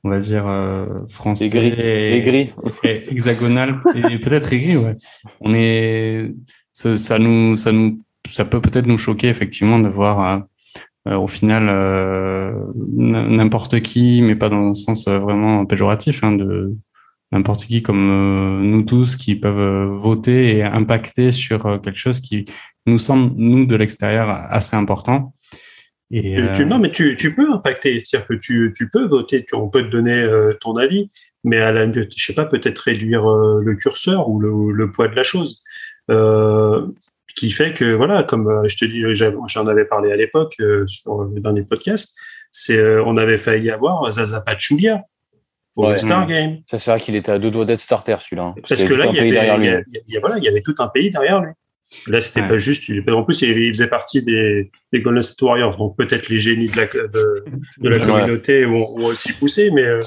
on va dire, euh, français. Aigri. Et, hexagonal, et peut-être aigri, ouais. On est, ça, ça, nous, ça nous, ça peut peut-être nous choquer, effectivement, de voir, euh, au final, n'importe qui, mais pas dans un sens vraiment péjoratif, hein, de, n'importe qui comme euh, nous tous qui peuvent euh, voter et impacter sur euh, quelque chose qui nous semble, nous, de l'extérieur, assez important. Et, non, mais tu, tu peux impacter, c'est-à-dire que tu, tu, peux voter, tu, on peut te donner ton avis, mais à la, je sais pas, peut-être réduire le curseur ou le, le, poids de la chose. qui fait que, voilà, comme je te dis, j'en avais parlé à l'époque sur le dernier podcast, c'est, on avait failli avoir Zaza Pachulia pour Star Game. Ça, c'est vrai qu'il était à deux doigts d'être starter, celui-là. Hein. Parce, que là, il y, avait, il, y a, voilà, il y avait tout un pays derrière lui. Là, c'était pas juste. En plus, il faisait partie des, des Golden State Warriors, donc peut-être les génies de la, de, de la communauté vont, aussi pousser, mais euh,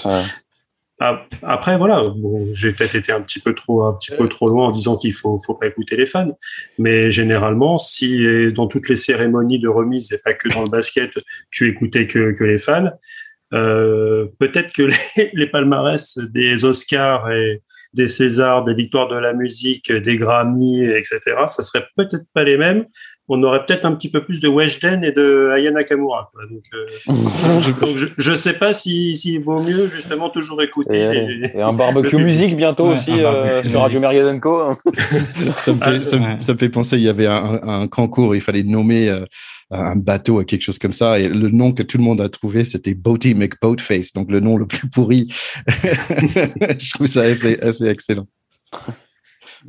après, voilà, j'ai peut-être été un petit peu trop, un petit peu trop loin en disant qu'il faut, faut pas écouter les fans, mais généralement, si dans toutes les cérémonies de remise et pas que dans le basket, tu écoutais que, que les fans, euh, peut-être que *laughs* les, palmarès des Oscars et des Césars, des victoires de la musique, des Grammy, etc., ça serait peut-être pas les mêmes. On aurait peut-être un petit peu plus de Weshden et de Aya Nakamura. Donc, euh, *laughs* je, ne sais pas s'il si, vaut mieux justement toujours écouter. Et, un barbecue *laughs* musique bientôt aussi euh, sur Radio Mergadenco. ça, me fait, ça, me fait penser, il y avait un, un concours, il fallait nommer un bateau à quelque chose comme ça. Et le nom que tout le monde a trouvé, c'était Boaty McBoatface, donc le nom le plus pourri. *laughs* je trouve ça assez, assez excellent.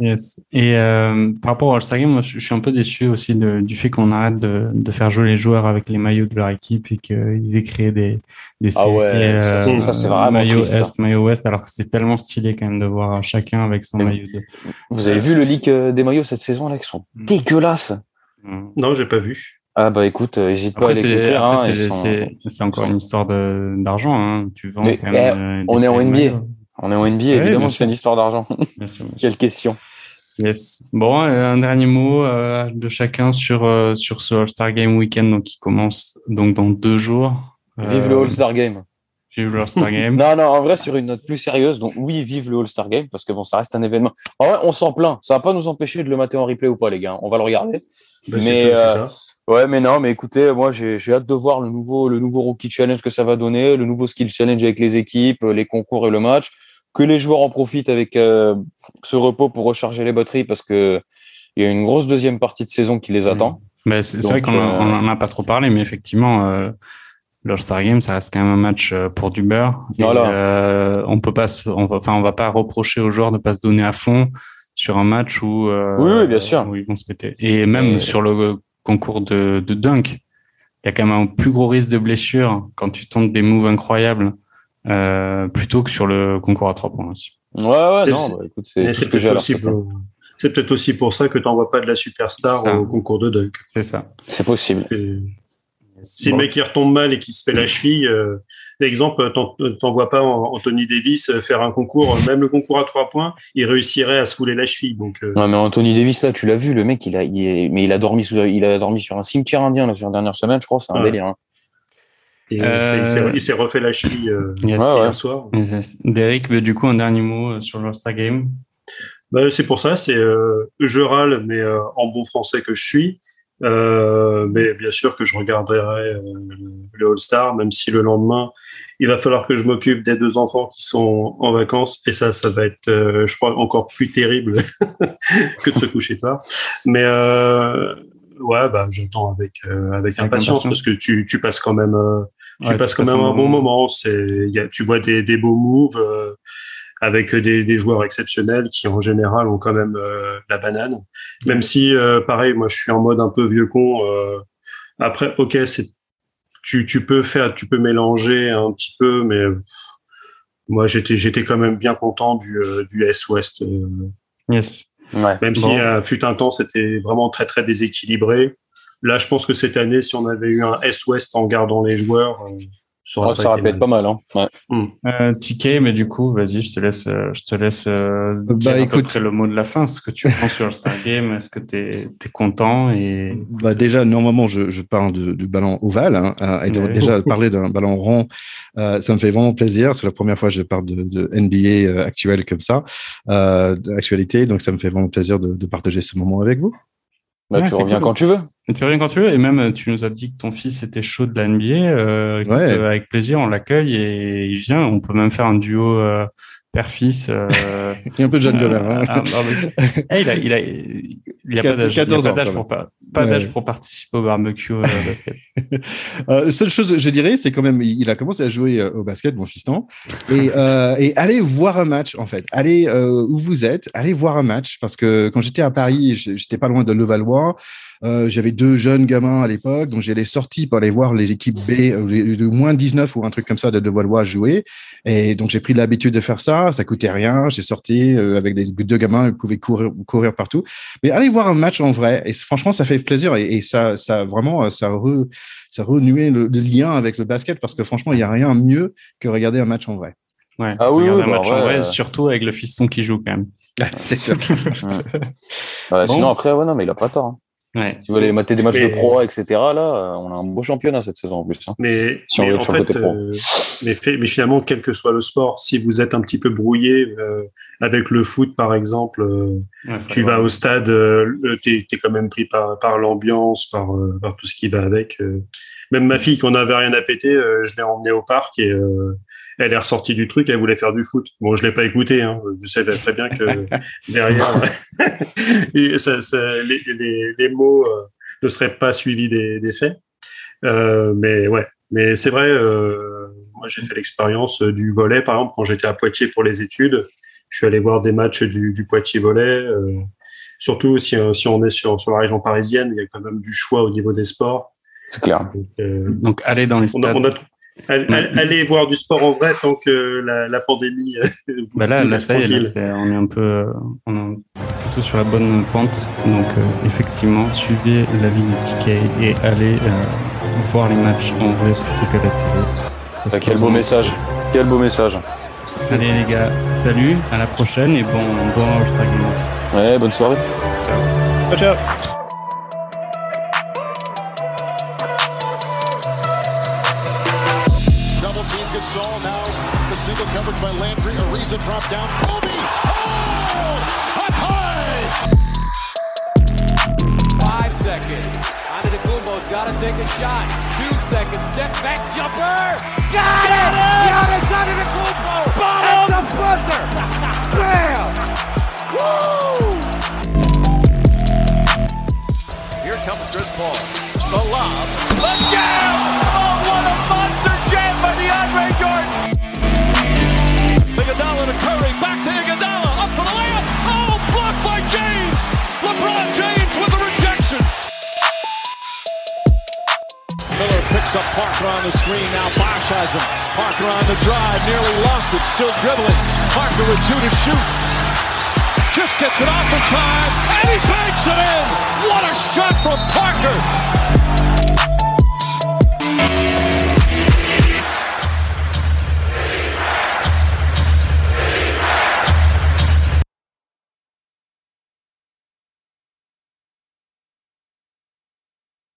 Yes. Et euh, par rapport au All-Star Game, moi, je, suis un peu déçu aussi de, du fait qu'on arrête de, de, faire jouer les joueurs avec les maillots de leur équipe et qu'ils aient créé des, des ah ouais, euh, ça, c'est vraiment maillot triste, Est, maillot Ouest, alors que c'était tellement stylé quand même de voir chacun avec son maillot. De... Vous avez vu le leak euh, des maillots cette saison là, qui sont mm. dégueulasses. Mm. Non, j'ai pas vu. Ah bah écoute, n'hésite pas à les. Hein, c'est encore une histoire d'argent. Hein. Tu vends quand même, eh, on est en NBA. On est en NBA, évidemment, c'est une histoire d'argent. *laughs* Quelle question. Yes. Bon, un dernier mot euh, de chacun sur euh, sur ce All-Star Game Weekend donc qui commence donc dans deux jours. Vive le euh, All-Star Game. Vive le All-Star *laughs* Game. non, non, en vrai, sur une note plus sérieuse, donc oui, vive le All-Star Game, parce que bon, ça reste un événement. En vrai, on s'en plaint. Ça va pas nous empêcher de le mater en replay ou pas, les gars. On va le regarder. Bah, mais Ouais, mais non, mais écoutez, moi j'ai hâte de voir le nouveau, le nouveau Rookie Challenge que ça va donner, le nouveau Skill Challenge avec les équipes, les concours et le match. Que les joueurs en profitent avec euh, ce repos pour recharger les batteries parce que il y a une grosse deuxième partie de saison qui les attend. Mmh. c'est vrai qu'on n'en a pas trop parlé, mais effectivement, euh, l'All-Star Game, ça reste quand même un match euh, pour du beurre. Euh, on peut pas, on va, enfin, on va pas reprocher aux joueurs de pas se donner à fond sur un match où, euh, oui, bien sûr. où ils vont se péter. Et même sur le concours de, de dunk, il y a quand même un plus gros risque de blessure quand tu tentes des moves incroyables euh, plutôt que sur le concours à trois points aussi. Ouais, ouais, non, bah, écoute, c'est ce que j'ai C'est peut-être aussi pour ça que tu n'envoies pas de la superstar au concours de dunk. C'est ça. C'est possible. Si le mec il retombe mal et qu'il se fait la cheville, euh, Exemple, t'envoies pas Anthony Davis faire un concours, même le concours à trois points, il réussirait à se fouler la cheville. Donc, euh. mais Anthony Davis, là, tu l'as vu, le mec, il a, mais il a dormi il a dormi sur un cimetière indien là, sur la dernière semaine, je crois, c'est un délire. Hein. Euh, il s'est refait la cheville euh, hier soir. Derek, du coup, un dernier mot sur le Star Game. Bah, c'est pour ça, c'est je râle, mais en bon français que je suis. Euh, mais bien sûr que je regarderai euh, le All-Star, même si le lendemain, il va falloir que je m'occupe des deux enfants qui sont en vacances. Et ça, ça va être, euh, je crois, encore plus terrible *laughs* que de se coucher tard. Mais euh, ouais, bah, j'attends avec, avec, impatience, parce que tu, tu passes quand même, tu passes quand même un bon moment. C'est, tu vois des, des beaux moves avec des, des, joueurs exceptionnels qui en général ont quand même euh, la banane. Même si, euh, pareil, moi je suis en mode un peu vieux con. Euh, après, ok, c'est tu, tu peux faire, tu peux mélanger un petit peu, mais moi j'étais j'étais quand même bien content du, du S-Ouest. yes. Ouais. Même si fut un temps c'était vraiment très très déséquilibré. Là, je pense que cette année, si on avait eu un S-Ouest en gardant les joueurs, Ça aurait, pu être pas mal. Hein. Ouais. Hmm. Euh, mais du coup, vas-y, je te laisse, euh, je te laisse euh, bah, dire écoute, le mot de la fin. Ce que tu penses sur le Star Game, est-ce que tu es, content et... bah, Déjà, normalement, je, je parle du ballon ovale. Hein, et déjà, parler d'un ballon rond, euh, ça me fait vraiment plaisir. C'est la première fois que je parle de, de NBA actuel comme ça, actualité. Donc, ça me fait vraiment plaisir de, de partager ce moment avec vous. Bah, tu reviens quand tu veux. Tu reviens quand tu veux. Et même, tu nous as dit que ton fils était chaud de la NBA. Euh, euh, avec plaisir, on l'accueille et il vient. On peut même faire un duo euh, père-fils. Euh, *laughs* il y a un peu de Jeanne euh, hein. ah, ah, il a, il a, il a pas d'âge, pour, pas, pas d'âge pour participer au barbecue euh, basket. *laughs* euh, seule chose, je dirais, c'est quand même, il a commencé à jouer euh, au basket, mon fiston, et, *laughs* euh, et allez voir un match, en fait. Allez où vous êtes, allez voir un match, parce que quand j'étais à Paris, j'étais pas loin de Levallois. Euh, j'avais deux jeunes gamins à l'époque, donc j'allais sortir pour aller voir les équipes B euh, de moins 19 ou un truc comme ça de Devoilois jouer. Et donc j'ai pris l'habitude de faire ça. Ça coûtait rien. J'ai sorti euh, avec des deux gamins, ils pouvaient courir, courir partout. Mais allez voir un match en vrai. Et franchement, ça fait plaisir et, ça, ça vraiment, ça re, ça renouer le, lien avec le basket parce que franchement, il n'y a rien mieux que regarder un match en vrai. Ouais, ah oui, un match en vrai, surtout avec le fiston qui joue quand même. *laughs* c'est sûr. *laughs* Sinon après, ouais, non, mais il a pas tort. Hein. Ouais. Tu veux aller mater des matchs de pro, etc. Là, on a un beau championnat cette saison en plus. Hein. Mais, mais, en fait, euh, mais, mais, finalement, quel que soit le sport, si vous êtes un petit peu brouillé euh, avec le foot, par exemple, euh, tu vas au stade, tu es, quand même pris par, par l'ambiance, par, par tout ce qui va avec. Même ma fille, qu'on n'avait rien à péter, je l'ai emmenée au parc et elle est ressortie du truc, elle voulait faire du foot. Bon, je l'ai pas écouté, hein. je sais très bien que *laughs* derrière, *laughs* les, mots euh, ne seraient pas suivis des, faits. Euh, mais ouais, mais c'est vrai, euh, moi j'ai fait l'expérience du volet, par exemple, quand j'étais à Poitiers pour les études, je suis allé voir des matchs du, Poitiers volet. surtout si, si on est sur, sur la région parisienne, il y a quand même du choix au niveau des sports. C'est clair. Donc, aller dans les stades. Allez voir du sport en vrai tant que la, pandémie. Euh, *laughs* bah là, là, ça y est, on est un peu, on est plutôt sur la bonne pente. Donc, euh, effectivement, suivez la vie de TK et allez euh, voir les matchs en vrai plutôt qu'à la télé. quel beau message. Quel beau message. Allez les gars, salut, à la prochaine et bon, bon All-Star Game. Ouais, bonne soirée. Ciao. Ciao, ciao. By Landry. Ariza drop down. Kobe! Oh! Up high! Five seconds. Antetokounmpo's got to take a shot. Two seconds. Step back jumper. Got, got it! it! Giannis Antetokounmpo! Bottom! At the buzzer! Bam! Woo! Here comes Chris Paul. The lob. The jam! Iguodala to Curry, back to Iguodala, up for the layup. Oh, blocked by James. LeBron James with the rejection. Miller picks up Parker on the screen. Now Bosch has him. Parker on the drive, nearly lost it, still dribbling. Parker with two to shoot. Just gets it off the time, and he banks it in. What a shot from Parker.